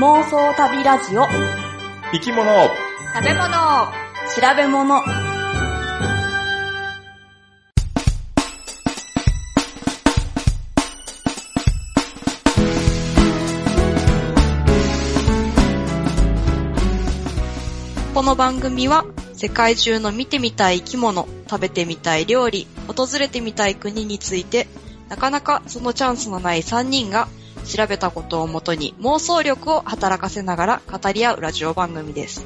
妄想旅ラジオ。生き物。食べ物。調べ物。この番組は世界中の見てみたい生き物、食べてみたい料理、訪れてみたい国について、なかなかそのチャンスのない3人が調べたことをもとに妄想力を働かせながら語り合うラジオ番組です。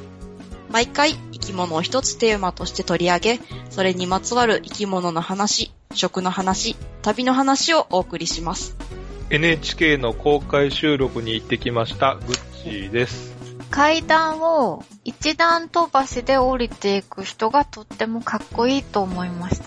毎回生き物を一つテーマとして取り上げ、それにまつわる生き物の話、食の話、旅の話をお送りします。NHK の公開収録に行ってきました、グッチーです。階段を一段飛ばしで降りていく人がとってもかっこいいと思いました。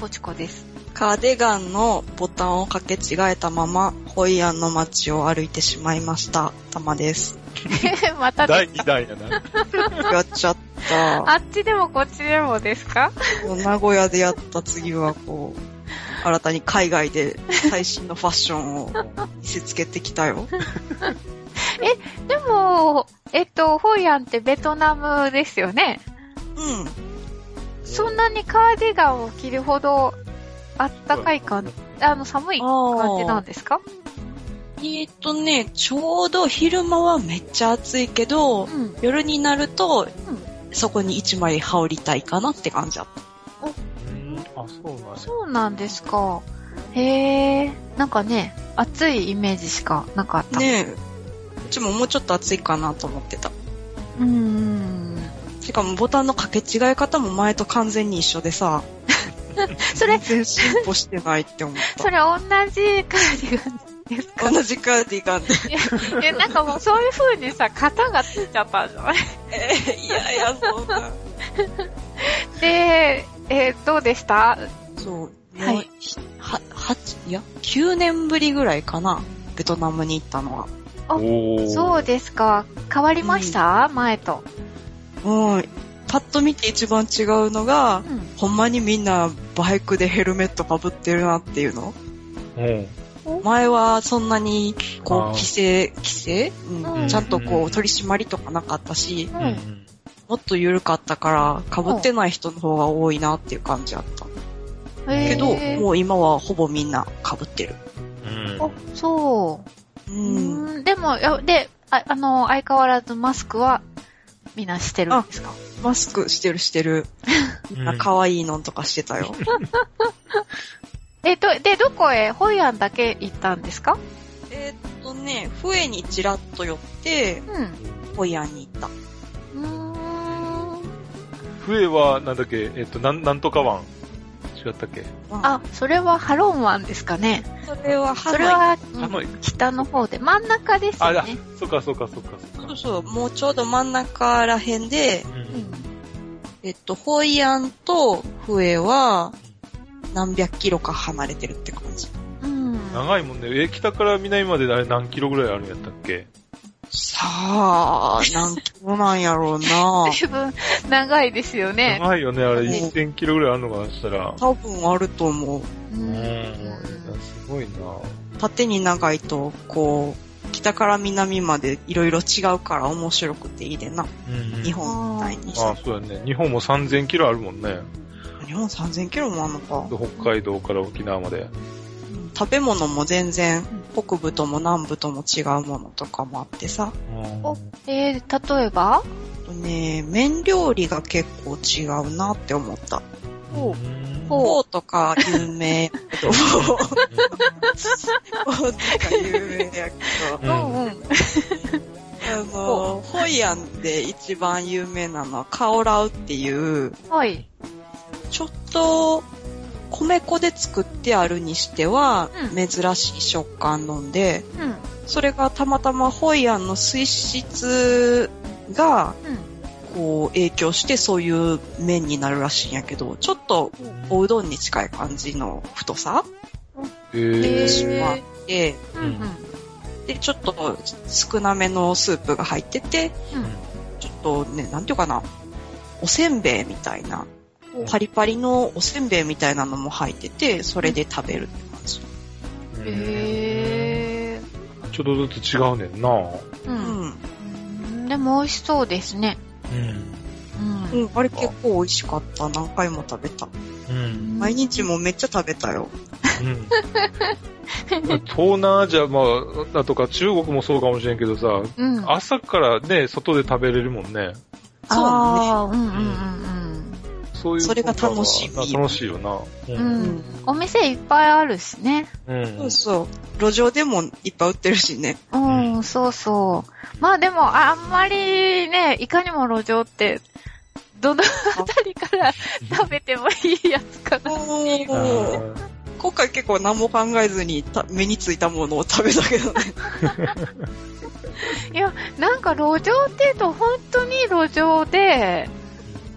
ポチコです。カーディガンのボタンを掛け違えたまま、ホイアンの街を歩いてしまいました。たまです。また第2ですか？弾やな。やっちゃった。あっちでもこっちでもですか？名古屋でやった次はこう、新たに海外で最新のファッションを見せつけてきたよ。でも、えっと、ホイアンってベトナムですよね？うん。そんなにカーディガンを着るほどあったかい感じ、あの、寒い感じなんですか？えーっとね、ちょうど昼間はめっちゃ暑いけど、うん。夜になると、そこに一枚羽織りたいかなって感じだった。うんあ、そうなんや。そうなんですか。へえ、なんかね、暑いイメージしかなかった。ねえ。うちももうちょっと暑いかなと思ってた。うーん。しかもボタンの掛け違い方も前と完全に一緒でさ、それ、全然進歩してないって思った。それ同じカーディガンですか？同じカーディガンで。いや、なんかもうそういう風にさ、型がついちゃったんじゃないえーいやいや、そうだ。で、えーどうでした？そう。はいは、八、いや、9年ぶりぐらいかな。ベトナムに行ったのは。あ。そうですか。変わりました、前と。うん。パッと見て一番違うのが、うん。ほんまにみんなバイクでヘルメット被ってるなっていうの。うん。前はそんなに、こう、規制、規制、うんうんちゃんとこうんう、取り締まりとかなかったし、う。うんん。もっと緩かったから、被ってない人の方が多いなっていう感じあった。へーけど、もう今はほぼみんな被ってる。うん。あ、そう。う。うんん。でも、で、ああの、相変わらずマスクは、みんなしてるんですか？マスクしてるしてる。可愛いのとかしてたよ。えっと、で、どこへ、ホイアンだけ行ったんですか？えーっとね、笛にちらっと寄って、うん。ホイアンに行った。うーん。笛は、なんだっけ、えっと、なん、なんとか湾。違ったっけ？あ、それはハロン湾ですかね。それはハノイ。それは、北の方で、真ん中ですね。、そっかそっかそっかそっか。そうそう、もうちょうど真ん中ら辺で、う。うんん。えっと、ホイアンと笛は何百キロか離れてるって感じ。うん。長いもんね。え、北から南まであれ何キロぐらいあるんやったっけ？さあ、何キロなんやろうな随分長いですよね。長いよね、あれね1000キロぐらいあるのかなしたら。多分あると思う。ううん。ん。すごいな縦に長いと、こう、北から南までいろいろ違うから面白くていいでな。うん日本みたいにあさ。そうやね。日本も3000キロあるもんね。日本3000キロもあんのか。北海道から沖縄まで。食べ物も全然北部とも南部とも違うものとかもあってさ。おえー、例えば？ね、麺料理が結構違うなって思った。ほううんほうフォーとか有名やけど、フォーとか有名やけど、うんうん。あの、ホイアンで一番有名なのはカオラウっていう、はい。ちょっと米粉で作ってあるにしてはうん珍しい食感なんで、うん。それがたまたまホイアンの水質がうん。こう影響してそういう麺になるらしいんやけど、ちょっとおうどんに近い感じの太さでーしまって、うん。うん。で、ちょっと少なめのスープが入ってて、ちょっとね、なんていうかな、おせんべいみたいな、パリパリのおせんべいみたいなのも入ってて、それで食べるって感じ。へー。ちちょっとずつ違うねんな。う。うんん。うんでも美味しそうですね。うん。うん。うん、あれ結構美味しかった。何回も食べた。うん。毎日もめっちゃ食べたよ。うん。東南アジア、まあ、だとか中国もそうかもしれんけどさ、うん。朝からね、外で食べれるもんね。そうああ、うんうんうんそういうそれが楽しみ楽しいよな。ううん。うん。お店いっぱいあるしね。うん。そうそう。路上でもいっぱい売ってるしね。うん、そうそう。まあでも、あんまりね、いかにも路上って、どのあたりから 食べてもいいやつかな。お今回結構何も考えずにた目についたものを食べたけどね。いや、なんか路上って言うと、本当に路上で、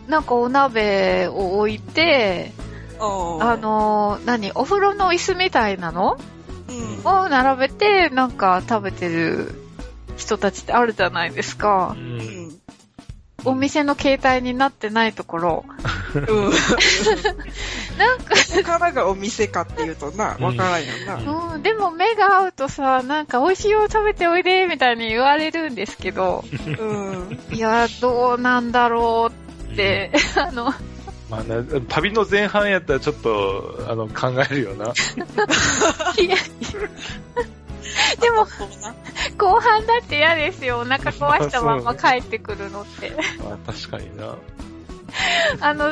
なんかお鍋を置いて、ああ、の、何、お風呂の椅子みたいなの？うん。を並べて、なんか食べてる人たちってあるじゃないですかう。。うんん。お店の携帯になってないところ。うん。なんか、ここからがお店かっていうとな、わからんよな。うん、でも目が合うとさ、なんか美味しいよ食べておいで、みたいに言われるんですけど、うん。いや、どうなんだろうって、あの、まあね、旅の前半やったらちょっと、あの、考えるよな。でも。後半だって嫌ですよ。お腹壊したまま帰ってくるのって。まあ確かにな。あの、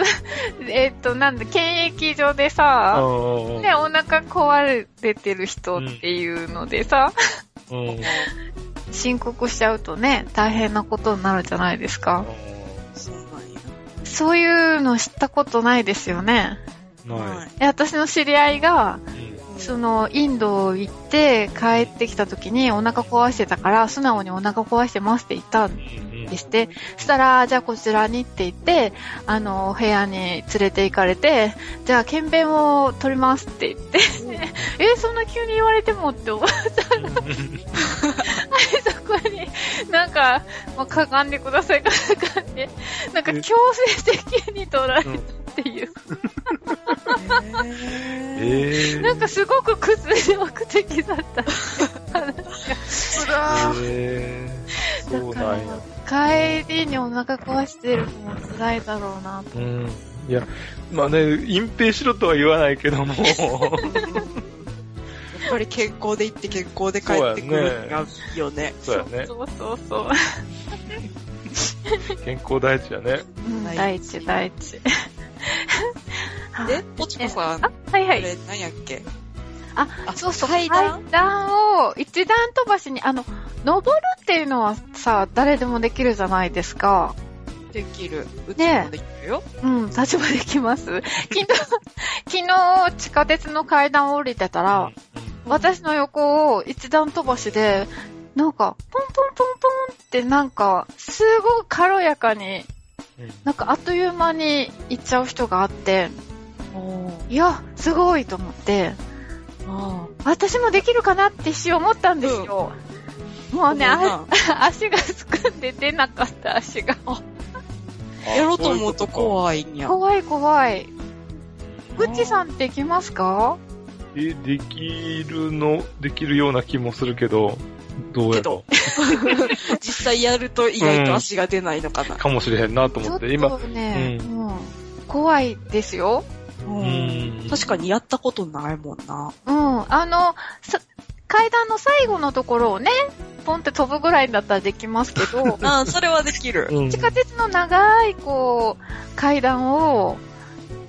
えっと、なんだ、検疫所でさ、うんね、お腹壊れてる人っていうのでさ、うん。申告しちゃうとね、大変なことになるじゃないですか。そうなんや。そういうの知ったことないですよね。ない。え私の知り合いが、うんその、インド行って帰ってきた時にお腹壊してたから、素直にお腹壊してますって言ったんうんですって。そしたら、じゃあこちらにって言って、あの、部屋に連れて行かれて、じゃあ検便を取りますって言って、え、そんな急に言われてもって思って、そこに、なんか、まあ、かがんでくださいかなんかね、なんか強制的に取られたっていう。えー。なんかすごく屈辱的だった。つらー。えー。そうなんや。帰りにお腹壊してるのも辛いだろうなと。うん。いや、まあね、隠蔽しろとは言わないけども、ぱり健康で行って健康で帰ってくるのがいいよね。そうやね。そうそうそう。健康第一やね。第一、第一。で、ポチコさん、あ、はいはい。これ何やっけ？あ、あそうそう。階段？階段を一段飛ばしに、あの、登るっていうのはさ、誰でもできるじゃないですか。できる。うちねもできるよ。うん、立場できます。昨日、昨日地下鉄の階段を降りてたら、私の横を一段飛ばしで、なんか、ポンポンポンポンってなんか、すごく軽やかに、うん。なんかあっという間に行っちゃう人があって、いや、すごいと思って、私もできるかなって一瞬思ったんですよ。もうね、あ 足がすくんで出なかった足が。やろうと思うと怖いんや。怖い怖い。ぐっちさんできますか？え、できるの、できるような気もするけど、どうやろ 実際やると意外と足が出ないのかな。かもしれへんなと思って、今、とね、ううん怖いですよ。うんん確かにやったことないもんな。うん。あの、さ階段の最後のところをね、ポンって飛ぶぐらいだったらできますけど、あそれはできる。うん地下鉄の長い、こう、階段を、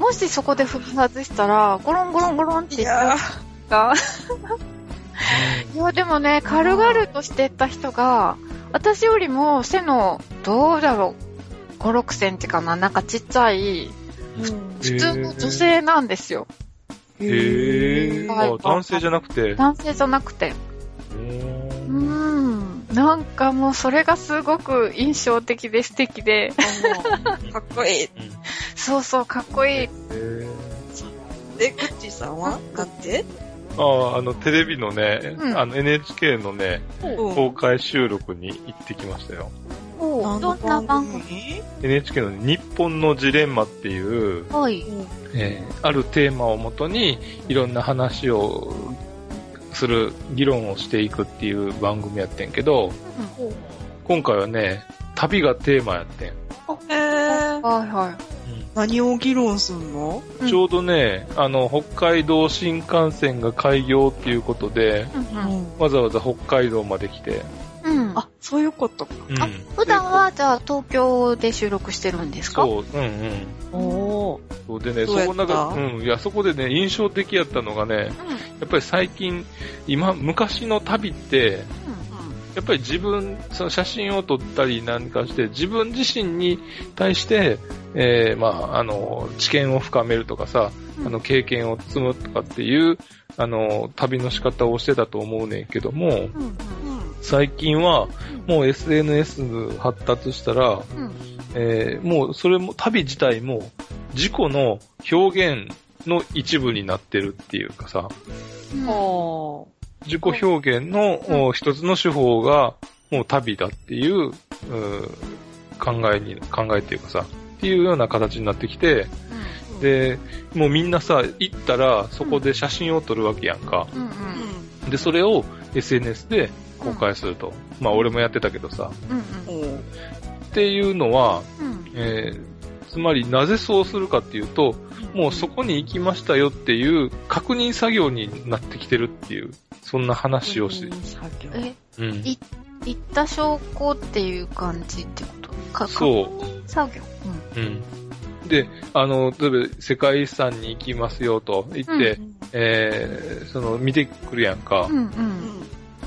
もしそこで踏み外したら、ゴロンゴロンゴロンっていっちゃうか？いや、でもね、軽々としてった人が、私よりも背の、どうだろう、5、6センチかな、なんかちっちゃい、普通の女性なんですよ。へぇー。あ、男性じゃなくて。男性じゃなくて。うん。なんかもうそれがすごく印象的で素敵で、かっこいい。そうそう、かっこいい。へーで、グッチさんは？なんて？ああ、あの、テレビのね、うんあの、NHK のね、うん公開収録に行ってきましたよ。おどんな番組？NHK の日本のジレンマっていう、はい。えーあるテーマをもとに、いろんな話を、する議論をしていくっていう番組やってんけど、今回はね、旅がテーマやってん。えー、はいは何を議論すんの？うん。ちょうどね、あの、北海道新幹線が開業っていうことで、い。うんうん。わざわざ北海道まで来て、うん。あ、そういうことか。うんあ普段は、じゃあ、東京で収録してるんですか？そう、うんうん。おー。そうでね、どうやったそこなんか、うん、いや、そこでね、印象的やったのがね、やっぱり最近、今、昔の旅って、やっぱり自分、その写真を撮ったりなんかして、自分自身に対して、えー、まあ、あの、知見を深めるとかさ、うんあの、経験を積むとかっていう、あの、旅の仕方をしてたと思うねんけども、うん。うん。最近は、もう SNS 発達したら、うん。えーもうそれも、旅自体も自己の表現の一部になってるっていうかさ、うん。自己表現の、お一つの手法がもう旅だっていう、うー考えに、考えっていうかさ、っていうような形になってきて、で、もうみんなさ、行ったらそこで写真を撮るわけやんか。うん。うん。うん。で、それを SNS で公開すると。まあ俺もやってたけどさ。うん。おー。っていうのは、うん。えーつまりなぜそうするかっていうと、もうそこに行きましたよっていう確認作業になってきてるっていう、そんな話をして、作業。え、うん。い行った証拠っていう感じってこと？かそう確認作業？うん。で、あの、例えば世界遺産に行きますよと言って、うんえー、その見てくるやんか。うん。うん。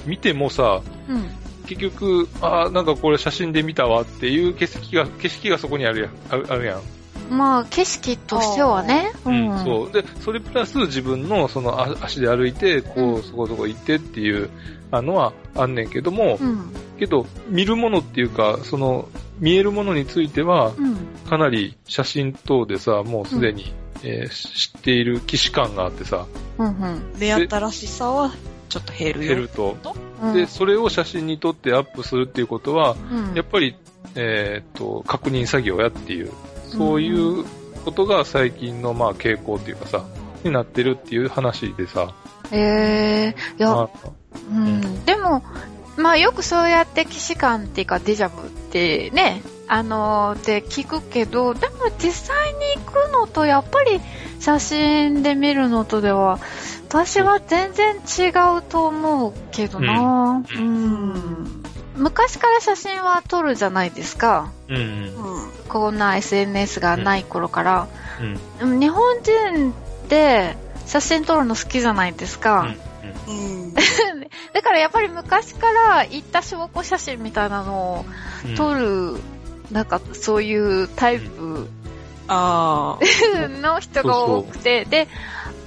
見てもさ、うん。結局、あーなんかこれ写真で見たわっていう景色が、景色がそこにあるやん。あるあるやん。まあ、景色としてはね。うん、そう。で、それプラス自分のそのあ足で歩いて、こうんう、そこそこ行ってっていう、あのはあんねんけども、うん。けど、見るものっていうか、その、見えるものについては、うん。かなり写真等でさ、もうすでに、えー知っている既視感があってさ、うん。うん。目新しさはちょっと減るよ。減ると。うん。で、それを写真に撮ってアップするっていうことは、うん、やっぱり、えーっと、確認作業やっていう、そういうことが最近のまあ傾向っていうかさ、になってるっていう話でさ、ええいや、まあうん。でも、まあよくそうやって既視感っていうかデジャブってね、あのーって聞くけど、でも実際に行くのとやっぱり写真で見るのとでは、私は全然違うと思うけどな、ううん。昔から写真は撮るじゃないですか。うん、うん、うん。こんな SNS がない頃から。うん、日本人って写真撮るの好きじゃないですか。うん。だからやっぱり昔から行った証拠写真みたいなのうん、を撮る、なんかそういうタイプ。の人が多くて、で、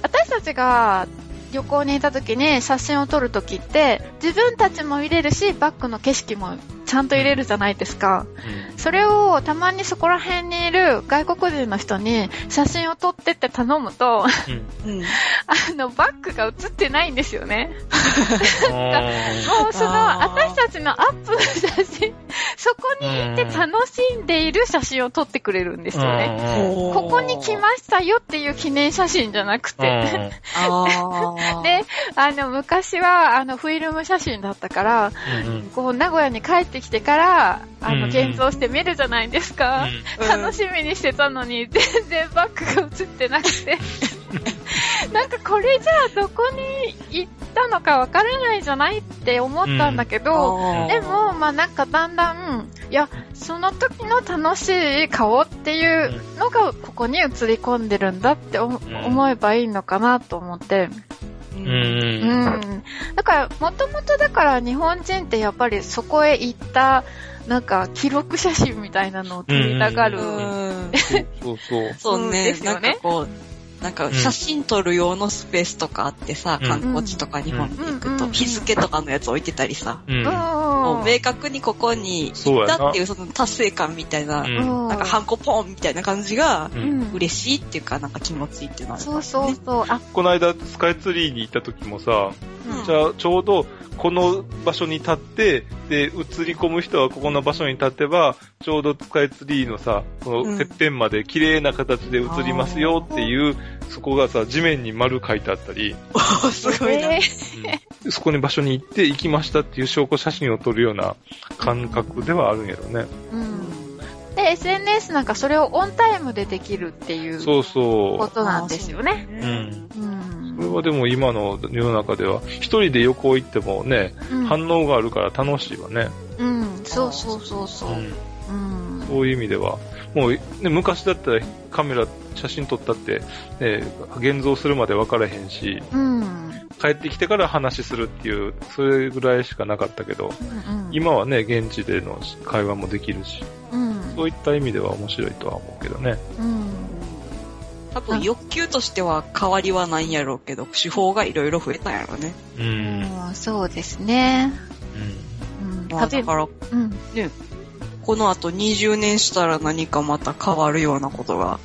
私たちが旅行に行った時に写真を撮る時って、自分たちも見れるし、バックの景色もちゃんと入れるじゃないですか。それをたまにそこら辺にいる外国人の人に写真を撮ってって頼むと、うん、うん。あの、バックが写ってないんですよね。あもうその、私たちのアップの写真、そこにいて楽しんでいる写真を撮ってくれるんですよね。ねここに来ましたよっていう記念写真じゃなくて。で、あの、昔は、あの、フィルム写真だったから、うん、こう、名古屋に帰ってきてから、あの、うんうん現像して見るじゃないですか。うん楽しみにしてたのに、全然バックが映ってなくて。なんかこれじゃあどこに行ったのかわからないじゃないって思ったんだけど、あーでも、まあなんかだんだん、いや、その時の楽しい顔っていうのがここに映り込んでるんだって思えばいいのかなと思って。う。うんん。だから、もともとだから日本人ってやっぱりそこへ行った、なんか記録写真みたいなのを撮りたがる。うん。そうそうそう。うんそうね。ですよねう、なんか写真撮る用のスペースとかあってさ、うん。観光地とか日本に行くと、日付とかのやつ置いてたりさ、うん。もう明確にここに行ったっていうその達成感みたいな、うん。なんかハンコポンみたいな感じが。嬉しいっていうか、なんか気持ちいいっていうのはあるそうそうそう。あ、この間、スカイツリーに行った時もさ、ううん。じゃあ、ちょうど、この場所に立って、で、映り込む人はここの場所に立てば、ちょうどスカイツリーのさ、こうん。のてっぺんまで綺麗な形で映りますよっていう、そこがさ、地面に丸書いてあったり、すごいな。えうんそこに場所に行って行きましたっていう証拠写真を撮るような感覚ではあるんやろね。ーうん。で、SNS なんかそれをオンタイムでできるっていうそうこそとなんですよね。う。うん。うんそれはでも今の世の中では、一人で旅行行ってもね、うん反応があるから楽しいわね。うん、そうそうそうそうう。ん。うん。そういう意味では、もう、ね、昔だったらカメラ、写真撮ったって、ね、現像するまで分からへんし、うん。帰ってきてから話するっていう、それぐらいしかなかったけど、うん今はね、現地での会話もできるし、うん。そういった意味では面白いとは思うけどね。うん。多分欲求としては変わりはないんやろうけど、手法がいろいろ増えたんやろうね。うん。うん。うんそうですね。うん。まあだから、うん。この後20年したら何かまた変わるようなことが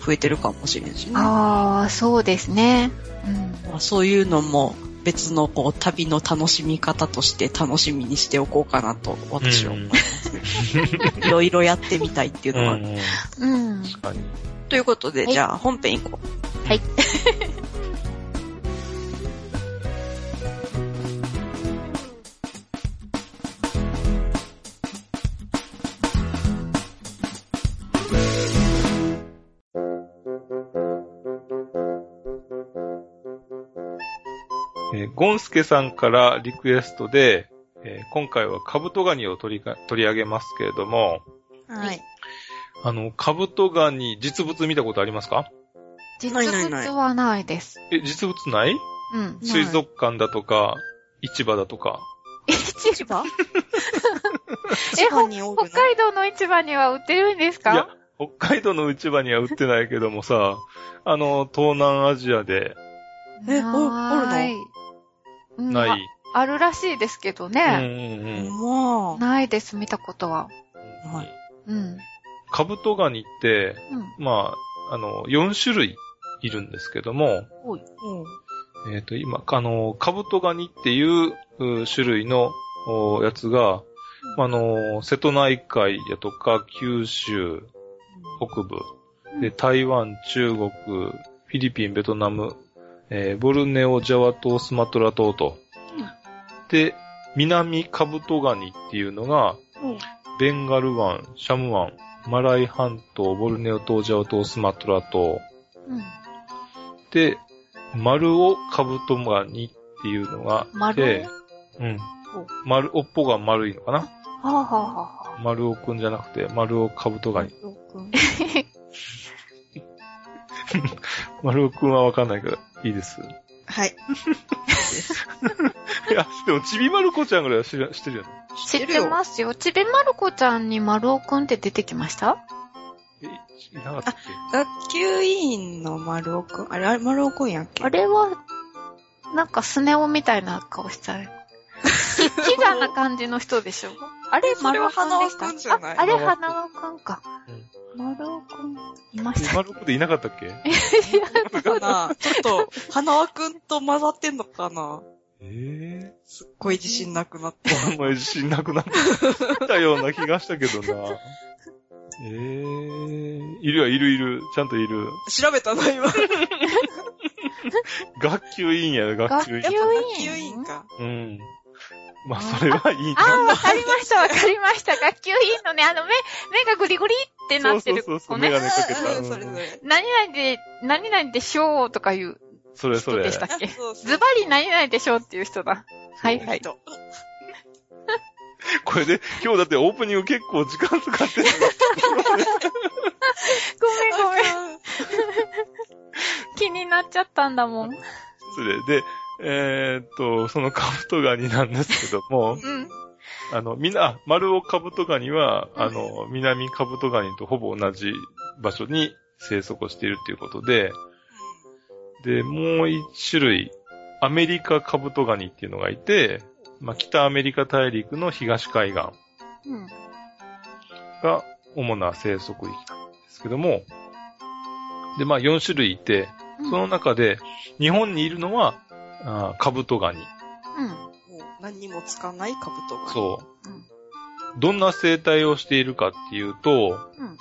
増えてるかもしれんしね。ああ、そうですね。うん。まあそういうのも別のこう旅の楽しみ方として楽しみにしておこうかなと私は思います。いろいろやってみたいっていううのがある。ん。うん。確かに。ということで、はいじゃあ本編行こう。はい。ゴンスケさんからリクエストで、えー今回はカブトガニを取りか取り上げますけれども、はい。あの、カブトガニ実物見たことありますか？実ないないない。物はないです。え、実物ない？うん。い水族館だとか、市場だとか。市場？千葉におる北海道の市場には売ってるんですいやか、北海道の市場には売ってないけどもさ、あの、東南アジアで。えおおるの？ないうんない。ああるらしいですけどうんね。うんまないです、見たことは。うんはいうん。カブトガニって、うん。まあ、あの、4種類いるんですけども、おい。えっ、と、今、あの、カブトガニっていうう種類のおやつが、あの、瀬戸内海やとか、九州、北部、で、台湾、中国、フィリピン、ベトナム、えーボルネオ、ジャワ島、スマトラ島と。で、南カブトガニっていうのが、うんベンガル湾、シャム湾、マライ半島、ボルネオ島、ジャワ島、スマトラ島。うん。で、丸尾カブトガニっていうのがいて、うん。丸、尾っぽが丸いのかな？はあ、はあは丸尾くんじゃなくて、丸尾カブトガニ。丸尾くん はわかんないから、いいです。はい。いや、でも、ちびまる子ちゃんぐらいは知ら知ってるよね。あ、知ってますよ。ちびまる子ちゃんに丸尾くんって出てきました？え、いなかったっ学級委員の丸尾くん？あれ、あれ丸尾くんやっけ？あれは、なんかスネ夫みたいな顔したい。きキザな感じの人でしょ？あれ、丸尾くんでしたああれ、花輪くん花輪くんか。丸尾くん、いまけした丸尾くんでいなかったっけ？かなちょっと、花輪くんと混ざってんのかな？えすっごい自信なくなって。えお前自信なくなったような気がしたけどな。ええいるよ、いるいる。ちゃんといる。調べたな、今。学級委員や、学級委員学級委員か。うん。まあ、それはいいああ、わかりました、わかりました。学級委員のね、あの、目、目がグリグリってなってるそうそうそうそう、子ね。メガネかけた。うんそれうんそれ。何々で、何々でしょうとかいうそれそれ人でし。たっけ？ズバリ何々でしょうっていう人だ。はいはい。人 これで、今日だってオープニング結構時間使ってる。ごめんごめん。気になっちゃったんだもん。失礼。で、えーっと、そのカブトガニなんですけども、うん。あの、みんな、あ丸尾カブトガニは、あの、南カブトガニとほぼ同じ場所に生息をしているということで、で、もう一種類、アメリカカブトガニっていうのがいて、まあ、北アメリカ大陸の東海岸うん。が主な生息域なんですけども、で、まあ4種類いて、その中で日本にいるのは、あカブトガニ。うん。もう何にもつかないカブトガニ。そう。うんどんな生態をしているかっていうと、うん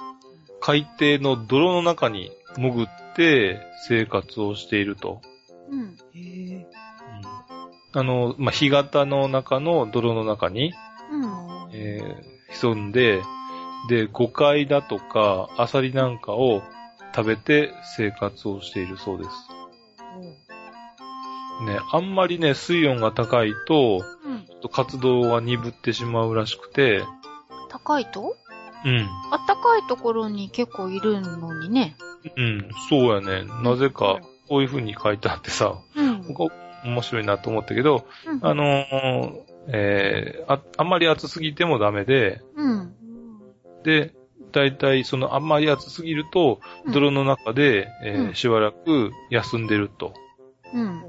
海底の泥の中に潜って生活をしていると。うん。へえ。あの、まあ、干潟の中の泥の中に、うん。えー潜んで、で、ゴカイだとか、アサリなんかを食べて生活をしているそうです。ね、あんまりね、水温が高いと、うん。活動が鈍ってしまうらしくて、高いと？うん。あったかいところに結構いるのにね。うん、そうやね。なぜか、こういう風に書いてあってさ、うん。面白いなと思ったけど、うんあのーえーあ、あんまり暑すぎてもダメで、うん。で、だいたいそのあんまり暑すぎると、うん泥の中で、えーうんしばらく休んでるとうん。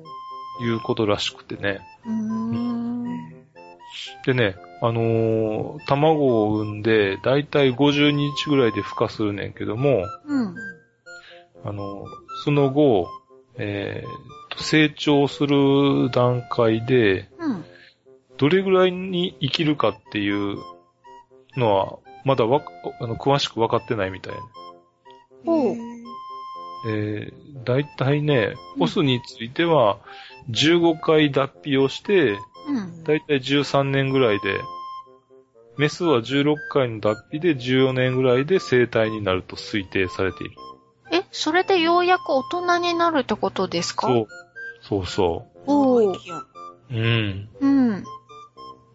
いうことらしくてね。うーん。でね、あのー卵を産んで、だいたい50日ぐらいで孵化するねんけども、うん。あのーその後、えーと成長する段階で、うん。どれぐらいに生きるかっていうのは、まだわかあの詳しく分かってないみたい。ほうえー、だいたいね、うんオスについては、15回脱皮をして、うん。だいたい13年ぐらいで、メスは16回の脱皮で14年ぐらいで生体になると推定されている。え、それでようやく大人になるってことですか？そう。そうそおーう。うん。うん。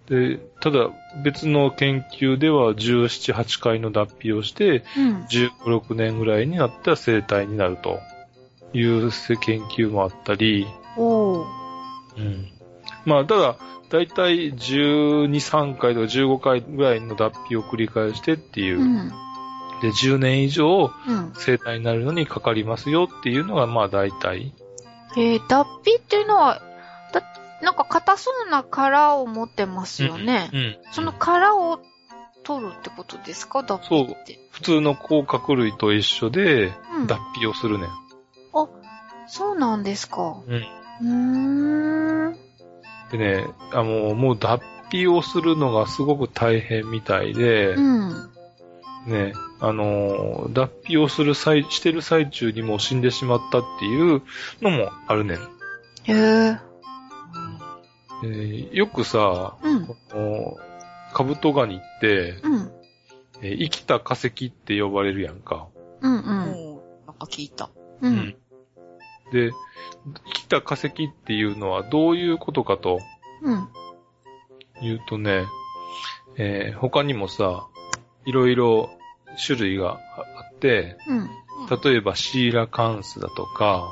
で、ただ別の研究では17、8回の脱皮をして、うん。15、6年ぐらいになったら生体になるという研究もあったり、おー。うん。まあ、ただ、だいたい12、3回とか15回ぐらいの脱皮を繰り返してっていう、うん。で、10年以上うん。生体になるのにかかりますよっていうのが、まあ大体。えー、脱皮っていうのは、だ、なんか硬そうな殻を持ってますよね。うん。その殻を取るってことですか？脱皮って。普通の甲殻類と一緒でうん。脱皮をするねん。そうなんですか。うん。うーん。でね、あの、もう脱皮をするのがすごく大変みたいで、うん。ね、あの、脱皮をする際、してる最中にもう死んでしまったっていうのもあるねん。へえ。えーよくさ、うん。このカブトガニって、うん。えー生きた化石って呼ばれるやんか。うんうん。もう、なんか聞いた。う。うんで、生きた化石っていうのはどういうことかとうん。いうとね、えー他にもさ、いろいろ種類があって、うん。例えばシーラカンスだとか、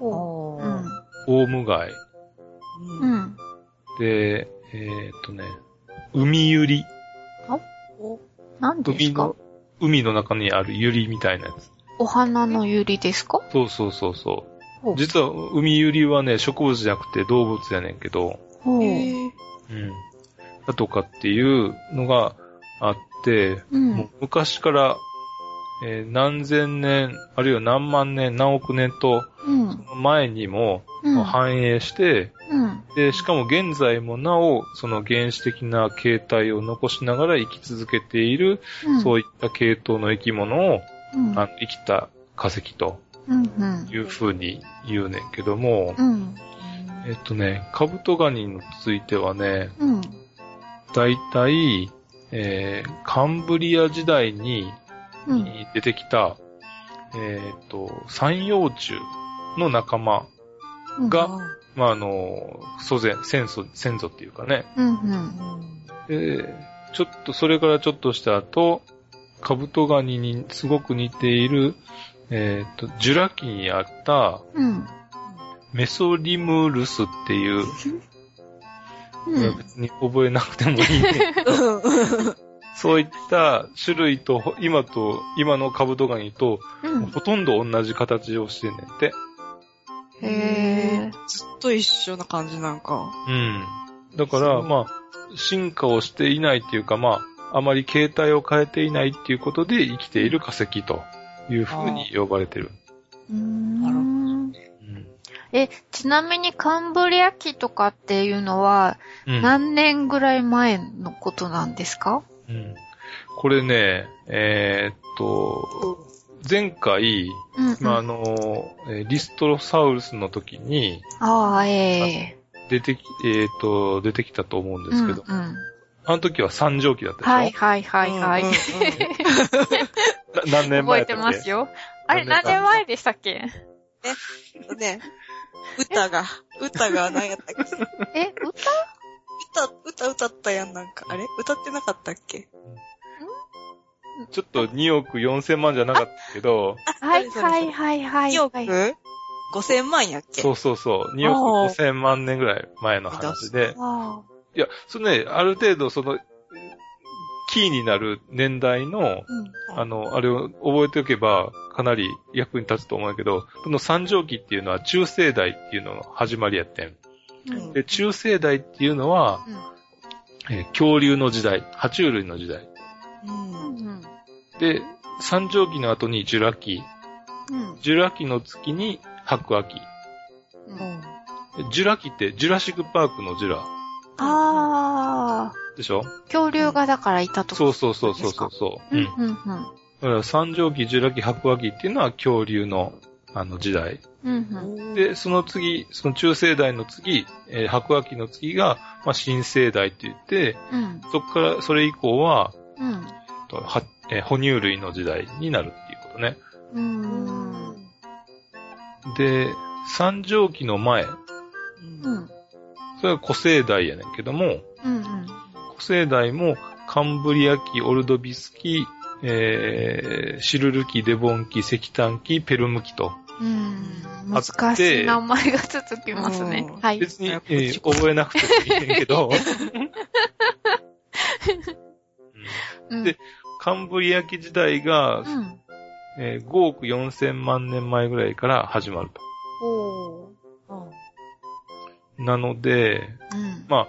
おう。うん。オウムガイ。う。うんん。で、えーっとね、海ユリ。何ですか？海の、海の中にあるユリみたいなやつ。お花のユリですか？そうそうそうそほうう。実は海ユリはね、植物じゃなくて動物やねんけど、ほう。へーうん。だとかっていうのがあって、う。もうん昔から、えー何千年、あるいは何万年、何億年とうん。前にもうん。繁栄して、うん。で、しかも現在もなお、その原始的な形態を残しながら生き続けている、うん。そういった系統の生き物を、うん。あの生きた化石とうん。うん。いう風に言うねんけども、うん。えっとね、カブトガニについてはね、うん。だいたい、えー、カンブリア時代にうん。出てきた、えっと、三葉虫の仲間が、まあ、あの、祖先、先祖、先祖っていうかね、うん。うん。で、ちょっと、それからちょっとした後、カブトガニにすごく似ている、えっ、と、ジュラ紀にあったうん。メソリムルスっていう、うん。別に覚えなくてもいいね。そういった種類と、今と、今のカブトガニと、うん。ほとんど同じ形をしてんねんて。へえ。ずっと一緒な感じなんか。うん。だから、まあ、進化をしていないっていうか、まあ、あまり形態を変えていないっていうことで生きている化石というふうに呼ばれてる。うーん。うんえ、ちなみにカンブリア紀とかっていうのは、うん。何年ぐらい前のことなんですか？うんこれね、えーっと、前回、うん、うん。まあ、あの、えーリストロサウルスの時にああ、ええ出てき、えーっと、出てきたと思うんですけど、うんうん、あの時は三畳紀だったでしょ？はいはいはいはい。うんうん。うんな何年覚え前だってけますよ。あれ、何年前？でしたっけ？ね、歌が、歌が何やったっけ？え、歌？歌、歌歌ったやん、なんか。あれ？歌ってなかったっけ？ちょっと2億4千万じゃなかったけど、はいはいはいはい。2億はい ?5000 万やっけ？そうそうそう、2億5千万年ぐらい前の話で、あいや、そのね、ある程度その、キーになる年代の、ーうんあの、あれを覚えておけば、かなり役に立つと思うけど、この三畳紀っていうのは中世代っていうのの始まりやってん。うんで、中世代っていうのは、えー恐竜の時代、爬虫類の時代。うん。うんで、三畳紀の後にジュラ紀、うん。ジュラ紀の月に白亜紀。うん。でジュラ紀ってジュラシックパークのジュラ。ああ、でしょ？恐竜がだからいたとそうそうそうそうそうそう。うん。うん。うんうん。だから三畳紀、ジュラ紀、白亜紀っていうのは恐竜のあの時代。うんで、その次、その中世代の次、えー白亜紀の次が、まあ、新生代って言って、うん。そこから、それ以降は、うん。とはえー哺乳類の時代になるっていうことね。うん。で、三畳紀の前、うん。それは古生代やねんけども、うん古生代もカンブリア紀、オルドビス紀、えーシルル紀、デボン紀、石炭紀、ペルム紀と。うん。あって。難しい名前が続きますね。うん。はい。別に、えー覚えなくてもいいねんけど、うん。でカンブリア紀時代が、うん。えー5億4千万年前ぐらいから始まると。おー。なので、うん。まあ、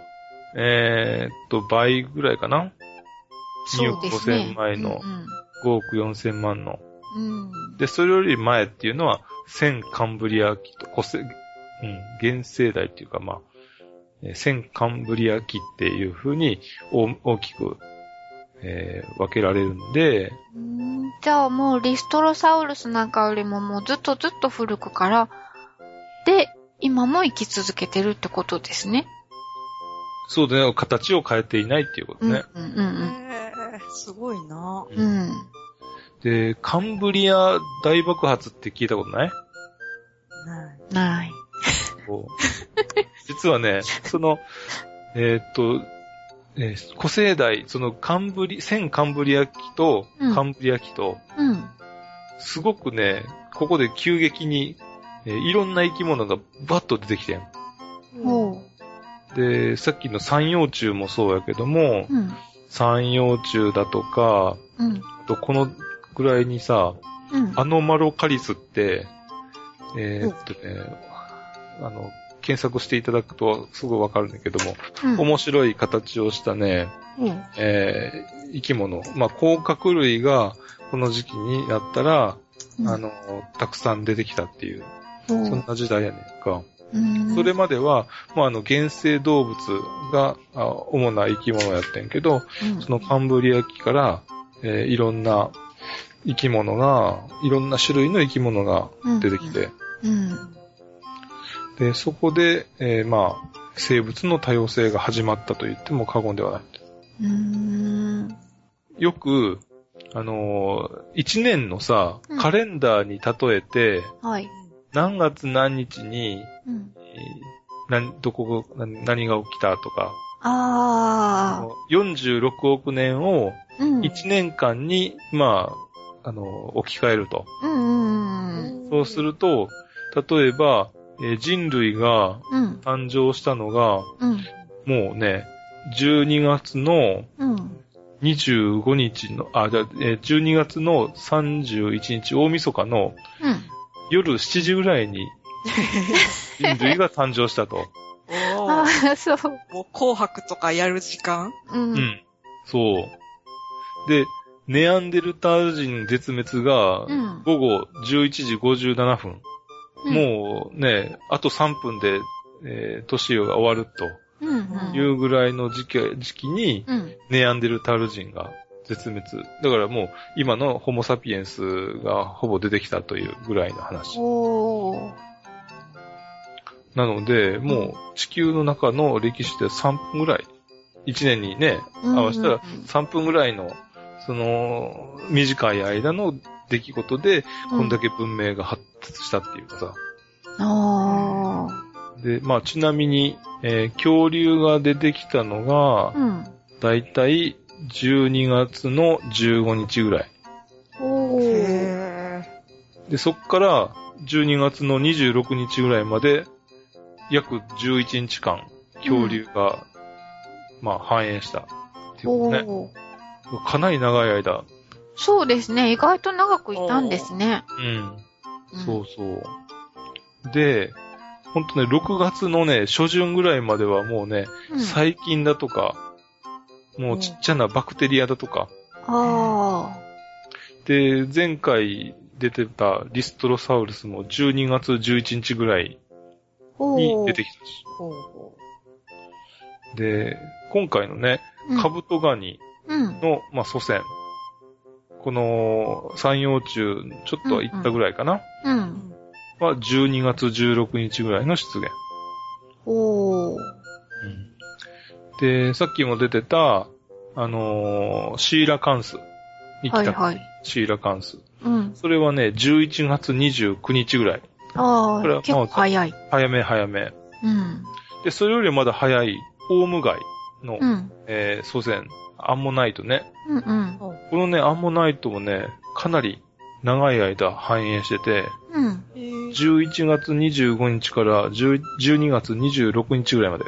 えーっと、倍ぐらいかな？そうですね ?2 億5千万のうん5億4千万の。うん。で、それより前っていうのは、千カンブリア紀と、古世、うん、現世代っていうか、まあ、えー千カンブリア紀っていう風に大大きく、えー分けられるんで、うんじゃあもうリストロサウルスなんかよりももうずっとずっと古くから、で、今も生き続けてるってことですね。そうだね、形を変えていないっていうことうん、ね。うん、うんえーすごいなうん。うん。で、カンブリア大爆発って聞いたことない？ない。こう実はね、その、えーっと、えー古生代、そのカンブリ、千カンブリア紀と、うんカンブリア紀と、うん。すごくね、ここで急激に、えーいろんな生き物がバッと出てきてん。ほで、さっきの三葉虫もそうやけども、う。うん。三葉虫だとか、うん。あとこのぐらいにさ、うん。アノマロカリスって、えーっとね、あの、検索していただくとすぐわかるんだけども、うん。面白い形をしたね、うん。えー生き物、まあ、甲殻類がこの時期になったら、あの、たくさん出てきたっていう、そんな時代やねんか。うん、それまでは、まあ、あの、原生動物があ主な生き物やってんけど、うん、そのカンブリア紀から、えーいろんな生き物が、いろんな種類の生き物が出てきて、うん。で、そこで、えーまあ、生物の多様性が始まったと言っても過言ではない。うん。よく、あのー一年のさうん、カレンダーに例えて、はい。何月何日に、うん。えー何、どこが、何何が起きたとか、ああ。46億年をうん。1年間に、まあ、あのー置き換えると。うんうんうん。そうすると、例えば、えー人類がうん。誕生したのが、うん。もうね、12月のうん。25日の、あ、じゃあ、えー12月の31日、大晦日のうん。夜7時ぐらいに 人類が誕生したと。おあーあ、そう。もう紅白とかやる時間？うん。うん。そう。で、ネアンデルタール人絶滅がうん。午後11時57分。うんもうね、あと3分で、えー年が終わると。いうぐらいの時期時期に、うん。ネアンデルタール人が絶滅。だからもう、今のホモサピエンスがほぼ出てきたというぐらいの話。なので、もう地球の中の歴史で3分ぐらい、1年にね、うん合わせたらうんうん3分ぐらいの、その、短い間の出来事で、こんだけ文明が発達したっていうかさ。あで、まあちなみに、えー恐竜が出てきたのがー。、うん。だいたい12月の15日ぐらい。おー。へで、そっから12月の26日ぐらいまで、約11日間、恐竜が、まあ繁栄した。っていうことね。かなり長い間。そうですね。意外と長くいたんですね。うん。そうそう。で、ほんとね、6月のね、初旬ぐらいまではもうね、うん。細菌だとか、もうちっちゃなバクテリアだとか、あで、前回出てたリストロサウルスも12月11日ぐらいにー。出てきたし。で、今回のね、うんカブトガニうん。の、まあ、祖先。この、山陽中、ちょっと行ったぐらいかな、うん。は12月16日ぐらいの出現。おー。で、さっきも出てた、あのーシーラカンスに来た、はいはい。シーラカンス。うん。それはね、11月29日ぐらい。ああ、これは結構早い。早め早め。うん。で、それよりまだ早い、オウムガイの、うん。えー祖先、アンモナイトね。うんうん。このね、アンモナイトもね、かなり長い間繁栄してて、うん。う。へー11月25日から10 12月26日ぐらいまで。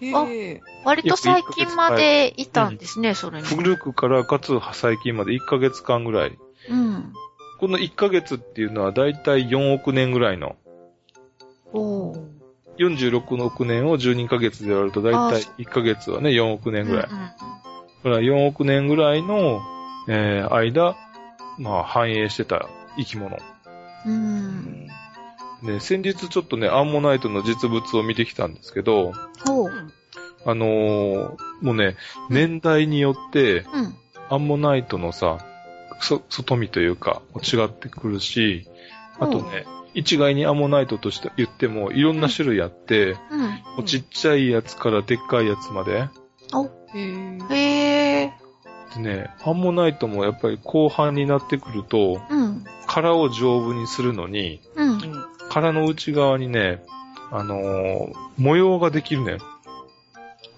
へー割と最近までいたんですね、それに。古くからかつ最近まで1ヶ月間ぐらい。うん。この1ヶ月っていうのはだいたい4億年ぐらいの。おー。46億年を12ヶ月で割るとだいたい1ヶ月はね、4億年ぐらい。だから4億年ぐらいの、えー間、まあ繁栄してた生き物。うんうん。ね、先日ちょっとね、アンモナイトの実物を見てきたんですけど、ほう。あのーもうね、年代によって、うん。アンモナイトのさ、そ、外見というか、違ってくるし、あとね、一概にアンモナイトとして言っても、いろんな種類あって、うん。もうちっちゃいやつからでっかいやつまで。へーへえ。でね、アンモナイトもやっぱり後半になってくると、うん。殻を丈夫にするのに、うん。殻の内側にね、あのー模様ができるね。